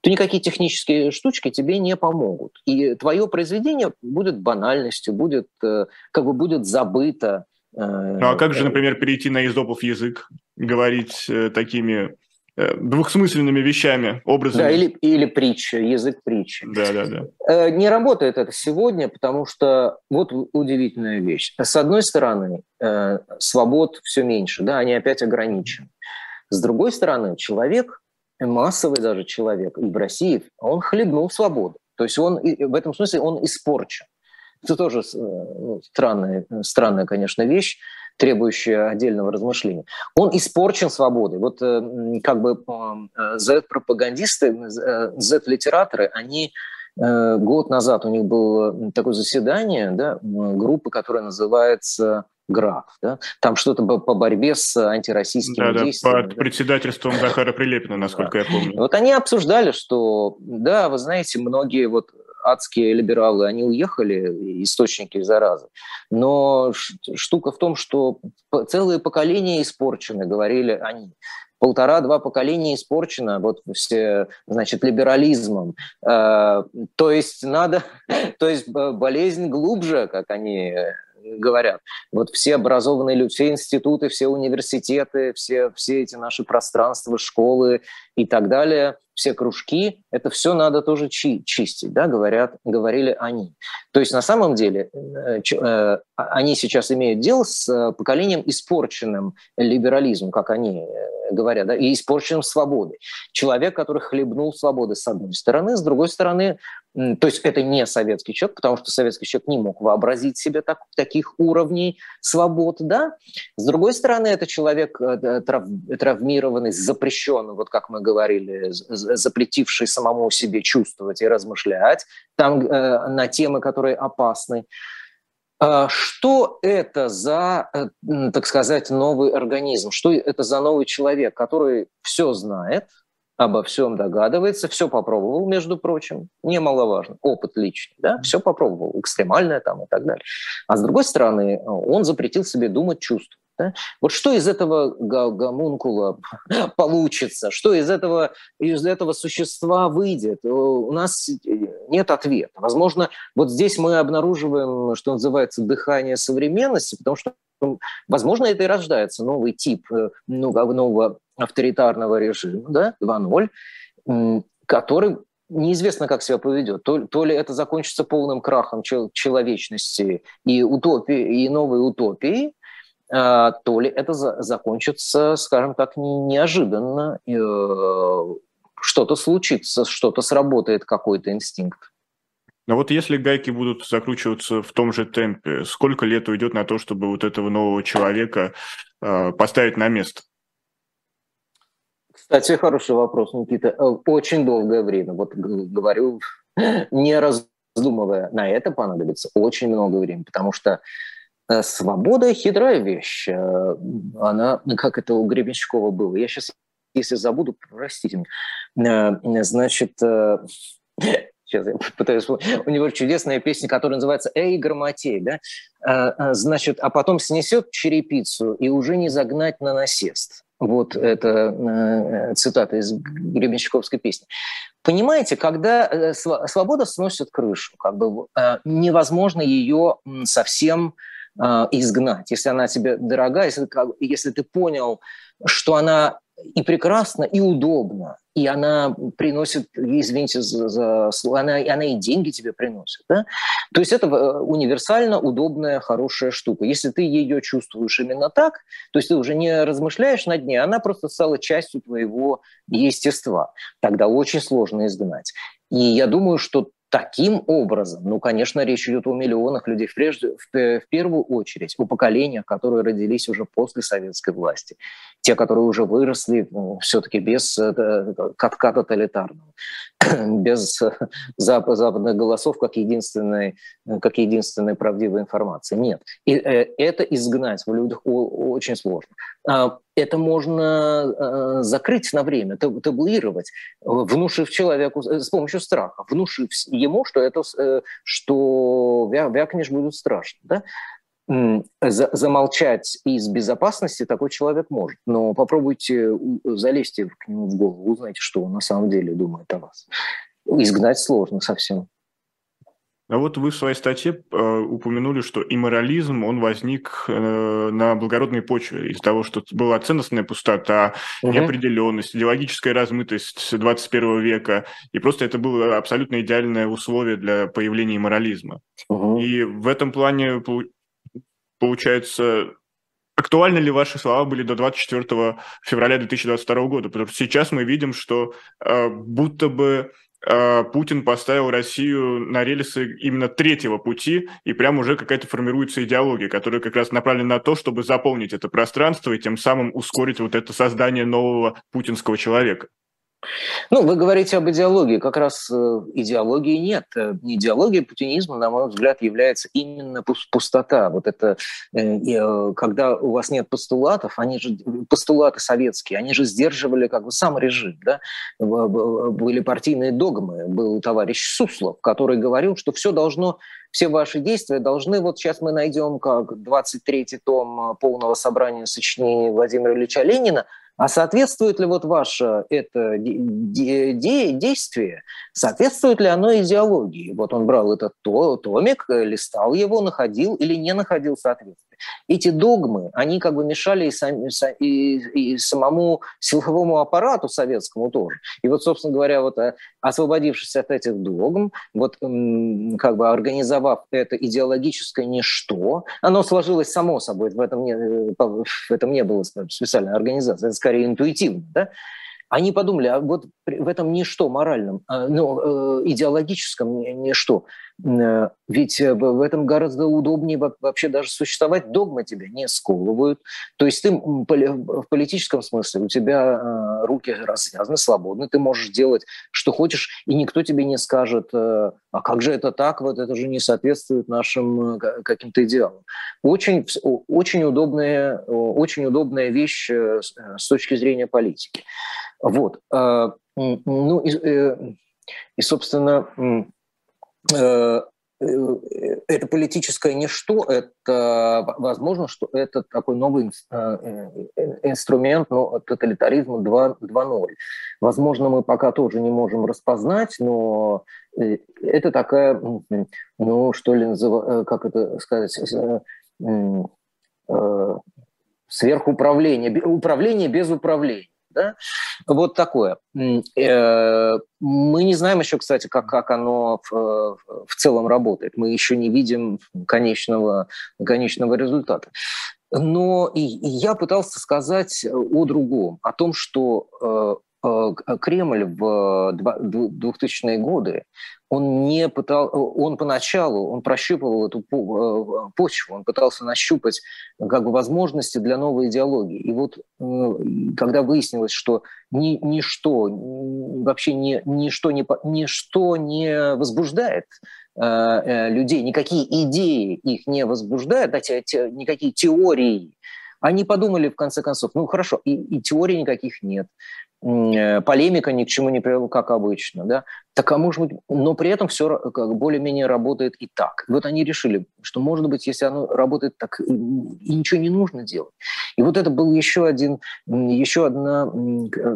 то никакие технические штучки тебе не помогут. И твое произведение будет банальностью, будет, э, как бы будет забыто. Э, ну а как же, например, перейти на изопов язык, говорить такими Э, двухсмысленными вещами, образами. Да, или, или притча, язык притчи. Да, да, да. Э, не работает это сегодня, потому что вот удивительная вещь. С одной стороны, э, свобод все меньше, да, они опять ограничены. С другой стороны, человек, массовый даже человек, и в России, он хлебнул свободу. То есть он в этом смысле он испорчен. Это тоже ну, странная, странная, конечно, вещь требующая отдельного размышления. Он испорчен свободой. Вот э, как бы э, Z-пропагандисты, Z-литераторы, они э, год назад у них было такое заседание да, группы, которая называется ГРАФ. Да? Там что-то по борьбе с антироссийскими да, действиями. Да, под да. председательством Захара Прилепина, насколько да. я помню. Вот они обсуждали, что, да, вы знаете, многие вот адские либералы, они уехали, источники заразы. Но штука в том, что целые поколения испорчены, говорили они полтора-два поколения испорчено вот все, значит, либерализмом. Э, то есть надо, (laughs) то есть болезнь глубже, как они говорят. Вот все образованные люди, все институты, все университеты, все, все эти наши пространства, школы и так далее, все кружки, это все надо тоже чи чистить, да, говорят, говорили они. То есть на самом деле э, э, они сейчас имеют дело с э, поколением испорченным либерализмом, как они говорят, да, и испорченным свободой. Человек, который хлебнул свободы с одной стороны, с другой стороны, то есть это не советский человек, потому что советский человек не мог вообразить себе так, таких уровней свобод, да. С другой стороны, это человек трав, травмированный, запрещенный, вот как мы говорили, запретивший самому себе чувствовать и размышлять там э, на темы, которые опасны. А что это за, э, так сказать, новый организм? Что это за новый человек, который все знает, обо всем догадывается, все попробовал, между прочим, немаловажно, опыт личный, да, все попробовал, экстремальное там и так далее. А с другой стороны, он запретил себе думать, чувствовать. Да? Вот что из этого гомункула (laughs) получится, что из этого, из этого существа выйдет, э, у нас нет ответа. Возможно, вот здесь мы обнаруживаем, что называется, дыхание современности, потому что, возможно, это и рождается новый тип э, ну, нового авторитарного режима, да, 2.0, который неизвестно, как себя поведет. То, то ли это закончится полным крахом человечности и утопии, и новой утопии, а, то ли это закончится, скажем так, неожиданно, э, что-то случится, что-то сработает, какой-то инстинкт. Но вот если гайки будут закручиваться в том же темпе, сколько лет уйдет на то, чтобы вот этого нового человека э, поставить на место? Кстати, хороший вопрос, Никита. Э, очень долгое время. Вот говорю, (laughs) не раздумывая, на это понадобится очень много времени, потому что свобода – хитрая вещь. Э, она, как это у Гребенщикова было. Я сейчас, если забуду, простите меня. Э, значит, (laughs) сейчас я пытаюсь У него чудесная песня, которая называется «Эй, грамотей», да? Значит, а потом снесет черепицу и уже не загнать на насест. Вот это цитата из Гребенщиковской песни. Понимаете, когда свобода сносит крышу, как бы невозможно ее совсем э, изгнать, если она тебе дорога, если, если ты понял, что она и прекрасна, и удобна, и она приносит, извините за, за слово, она, она и деньги тебе приносит. Да? То есть это э, универсально удобная, хорошая штука. Если ты ее чувствуешь именно так, то есть ты уже не размышляешь над ней, она просто стала частью твоего естества. Тогда очень сложно изгнать. И я думаю, что Таким образом, ну, конечно, речь идет о миллионах людей, прежде, в, в первую очередь о поколениях, которые родились уже после советской власти. Те, которые уже выросли ну, все-таки без э, катка тоталитарного, (clears throat) без западных голосов как единственной, как единственной правдивой информации. Нет. И э, это изгнать в людях очень сложно. А, это можно э, закрыть на время, табуировать, внушив человеку э, с помощью страха, внушив ему, что это, э, что вя, вякнешь будет страшно. Да? замолчать из безопасности такой человек может. Но попробуйте залезьте к нему в голову, узнайте, что он на самом деле думает о вас. Изгнать сложно совсем. А вот вы в своей статье э, упомянули, что имморализм, он возник э, на благородной почве из того, что была ценностная пустота, угу. неопределенность, идеологическая размытость 21 века, и просто это было абсолютно идеальное условие для появления имморализма. Угу. И в этом плане получается Актуальны ли ваши слова были до 24 февраля 2022 года? Потому что сейчас мы видим, что э, будто бы Путин поставил Россию на рельсы именно третьего пути, и прям уже какая-то формируется идеология, которая как раз направлена на то, чтобы заполнить это пространство и тем самым ускорить вот это создание нового путинского человека. Ну, вы говорите об идеологии. Как раз э, идеологии нет. Э, идеология путинизма, на мой взгляд, является именно пустота. Вот это, э, когда у вас нет постулатов, они же, постулаты советские, они же сдерживали как бы сам режим. Да? Были партийные догмы. Был товарищ Суслов, который говорил, что все должно все ваши действия должны, вот сейчас мы найдем как 23-й том полного собрания сочинений Владимира Ильича Ленина, а соответствует ли вот ваше это действие, соответствует ли оно идеологии? Вот он брал этот томик, листал его, находил или не находил соответствие. Эти догмы, они как бы мешали и, сам, и, и самому силовому аппарату советскому тоже. И вот, собственно говоря, вот э, освободившись от этих догм, вот как бы организовав это идеологическое ничто, оно сложилось само собой, в этом не, э, в этом не было специальной организации, скорее интуитивно, да, они подумали, а вот в этом ничто моральном, а, ну, э, идеологическом ничто, ведь э, в этом гораздо удобнее вообще даже существовать. Догмы тебя не сковывают. То есть ты в политическом смысле, у тебя руки развязаны, свободны, ты можешь делать, что хочешь, и никто тебе не скажет, а как же это так, вот это же не соответствует нашим каким-то идеалам. Очень, очень, удобная, очень удобная вещь с точки зрения политики. Вот. Ну и, э, и собственно, э, э, это политическое ничто, это возможно, что это такой новый инструмент ну, тоталитаризма 2.0. Возможно, мы пока тоже не можем распознать, но это такая, ну, что ли, как это сказать, сверхуправление, управление без управления. Да? Вот такое. Э, мы не знаем еще, кстати, как, как оно в, в целом работает. Мы еще не видим конечного, конечного результата. Но и, и я пытался сказать о другом, о том, что э, Кремль в 2000-е годы, он не пытал, он поначалу, он прощупывал эту э, почву, он пытался нащупать как бы возможности для новой идеологии. И вот э, когда выяснилось, что ни, ничто, вообще ни, ничто, не, ничто не возбуждает людей, никакие идеи их не возбуждают, да, те, те, никакие теории, они подумали, в конце концов, ну хорошо, и, и теорий никаких нет, Э, полемика ни к чему не привела, как обычно, да, так а может быть, но при этом все как более-менее работает и так. Вот они решили, что может быть, если оно работает так, и ничего не нужно делать. И вот это был еще один, еще одна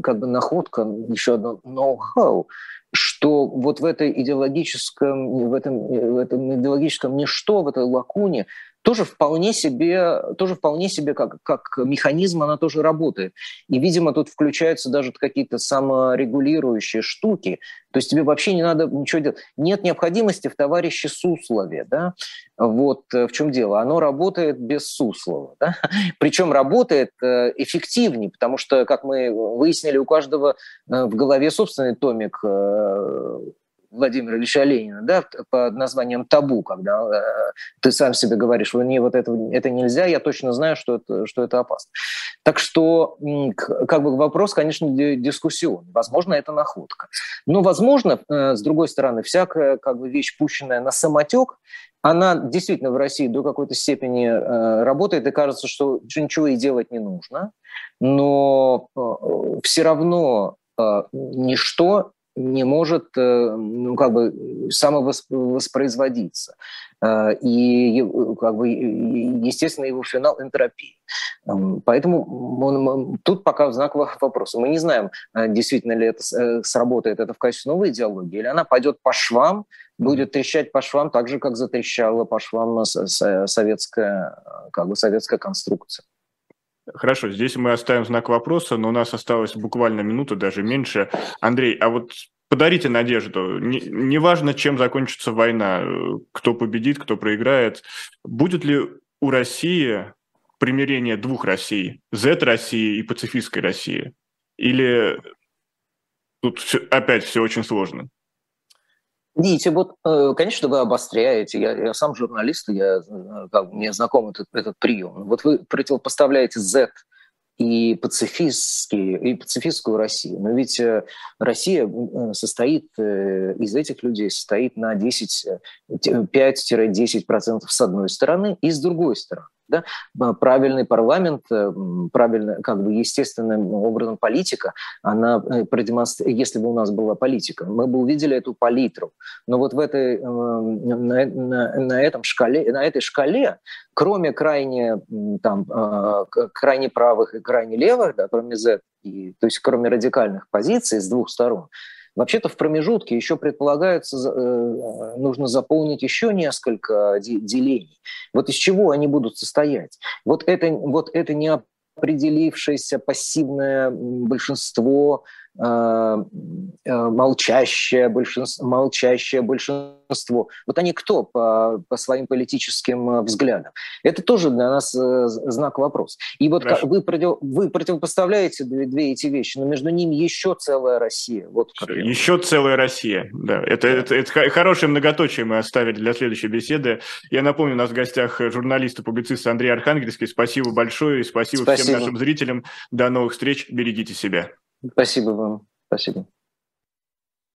как бы находка, еще одно ноу-хау, что вот в этой идеологическом, в этом, в этом идеологическом ничто, в этой лакуне тоже вполне себе, тоже вполне себе как, как механизм она тоже работает. И, видимо, тут включаются даже какие-то саморегулирующие штуки. То есть тебе вообще не надо ничего делать. Нет необходимости в товарище Суслове. Да? Вот э, в чем дело. Оно работает без Суслова. Да? (laughs) Причем работает э, эффективнее, потому что, как мы выяснили, у каждого э, в голове собственный томик Владимира Ильича Ленина, да, под названием «Табу», когда э, ты сам себе говоришь, вы не вот это, это нельзя, я точно знаю, что это, что это опасно. Так что, как бы вопрос, конечно, дискуссионный. Возможно, это находка. Но, возможно, э, с другой стороны, всякая как бы вещь, пущенная на самотек, она действительно в России до какой-то степени э, работает, и кажется, что ничего и делать не нужно, но э, все равно э, ничто не может ну, как бы самовоспроизводиться. И как бы, естественно, его финал – энтропия. Поэтому он, тут пока знак вопроса. Мы не знаем, действительно ли это сработает это в качестве новой идеологии, или она пойдет по швам, будет трещать по швам так же, как затрещала по швам советская, как бы советская конструкция. Хорошо, здесь мы оставим знак вопроса, но у нас осталось буквально минута, даже меньше. Андрей, а вот подарите надежду. Неважно, не чем закончится война, кто победит, кто проиграет. Будет ли у России примирение двух Россий, Z-России и пацифистской России? Или тут все, опять все очень сложно? Видите, вот, э, конечно, вы обостряете. Я, я сам журналист, я, э, как, мне знаком этот, этот прием. Вот вы противопоставляете Z и пацифистские, и пацифистскую Россию. Но ведь э, Россия состоит из этих людей, состоит на 10, 5-10% с одной стороны и с другой стороны. Да? Правильный парламент, правильно, как бы естественным образом политика, она э, продемонстрирует, если бы у нас была политика, мы бы увидели эту палитру. Но вот в этой, э, на, на, на, этом шкале, на этой шкале, кроме крайне, там, крайне правых и крайне левых, да, кроме Z, и, то есть кроме радикальных позиций с двух сторон, Вообще-то в промежутке еще предполагается, э, нужно заполнить еще несколько делений. Вот из чего они будут состоять? Вот это, вот это неопределившееся пассивное большинство молчащее большинство, молчащее большинство. Вот они кто по, по своим политическим э, взглядам? Это тоже для нас знак вопроса. И вот как, вы, против, вы противопоставляете две, две эти вещи, но между ними еще целая Россия. Вот еще целая Россия, да. Это, это, это хорошее многоточие мы оставили для следующей беседы. Я напомню, у нас в гостях журналист и публицист Андрей Архангельский. Спасибо большое и спасибо, спасибо всем нашим зрителям. До новых встреч. Берегите себя. Спасибо вам. Спасибо.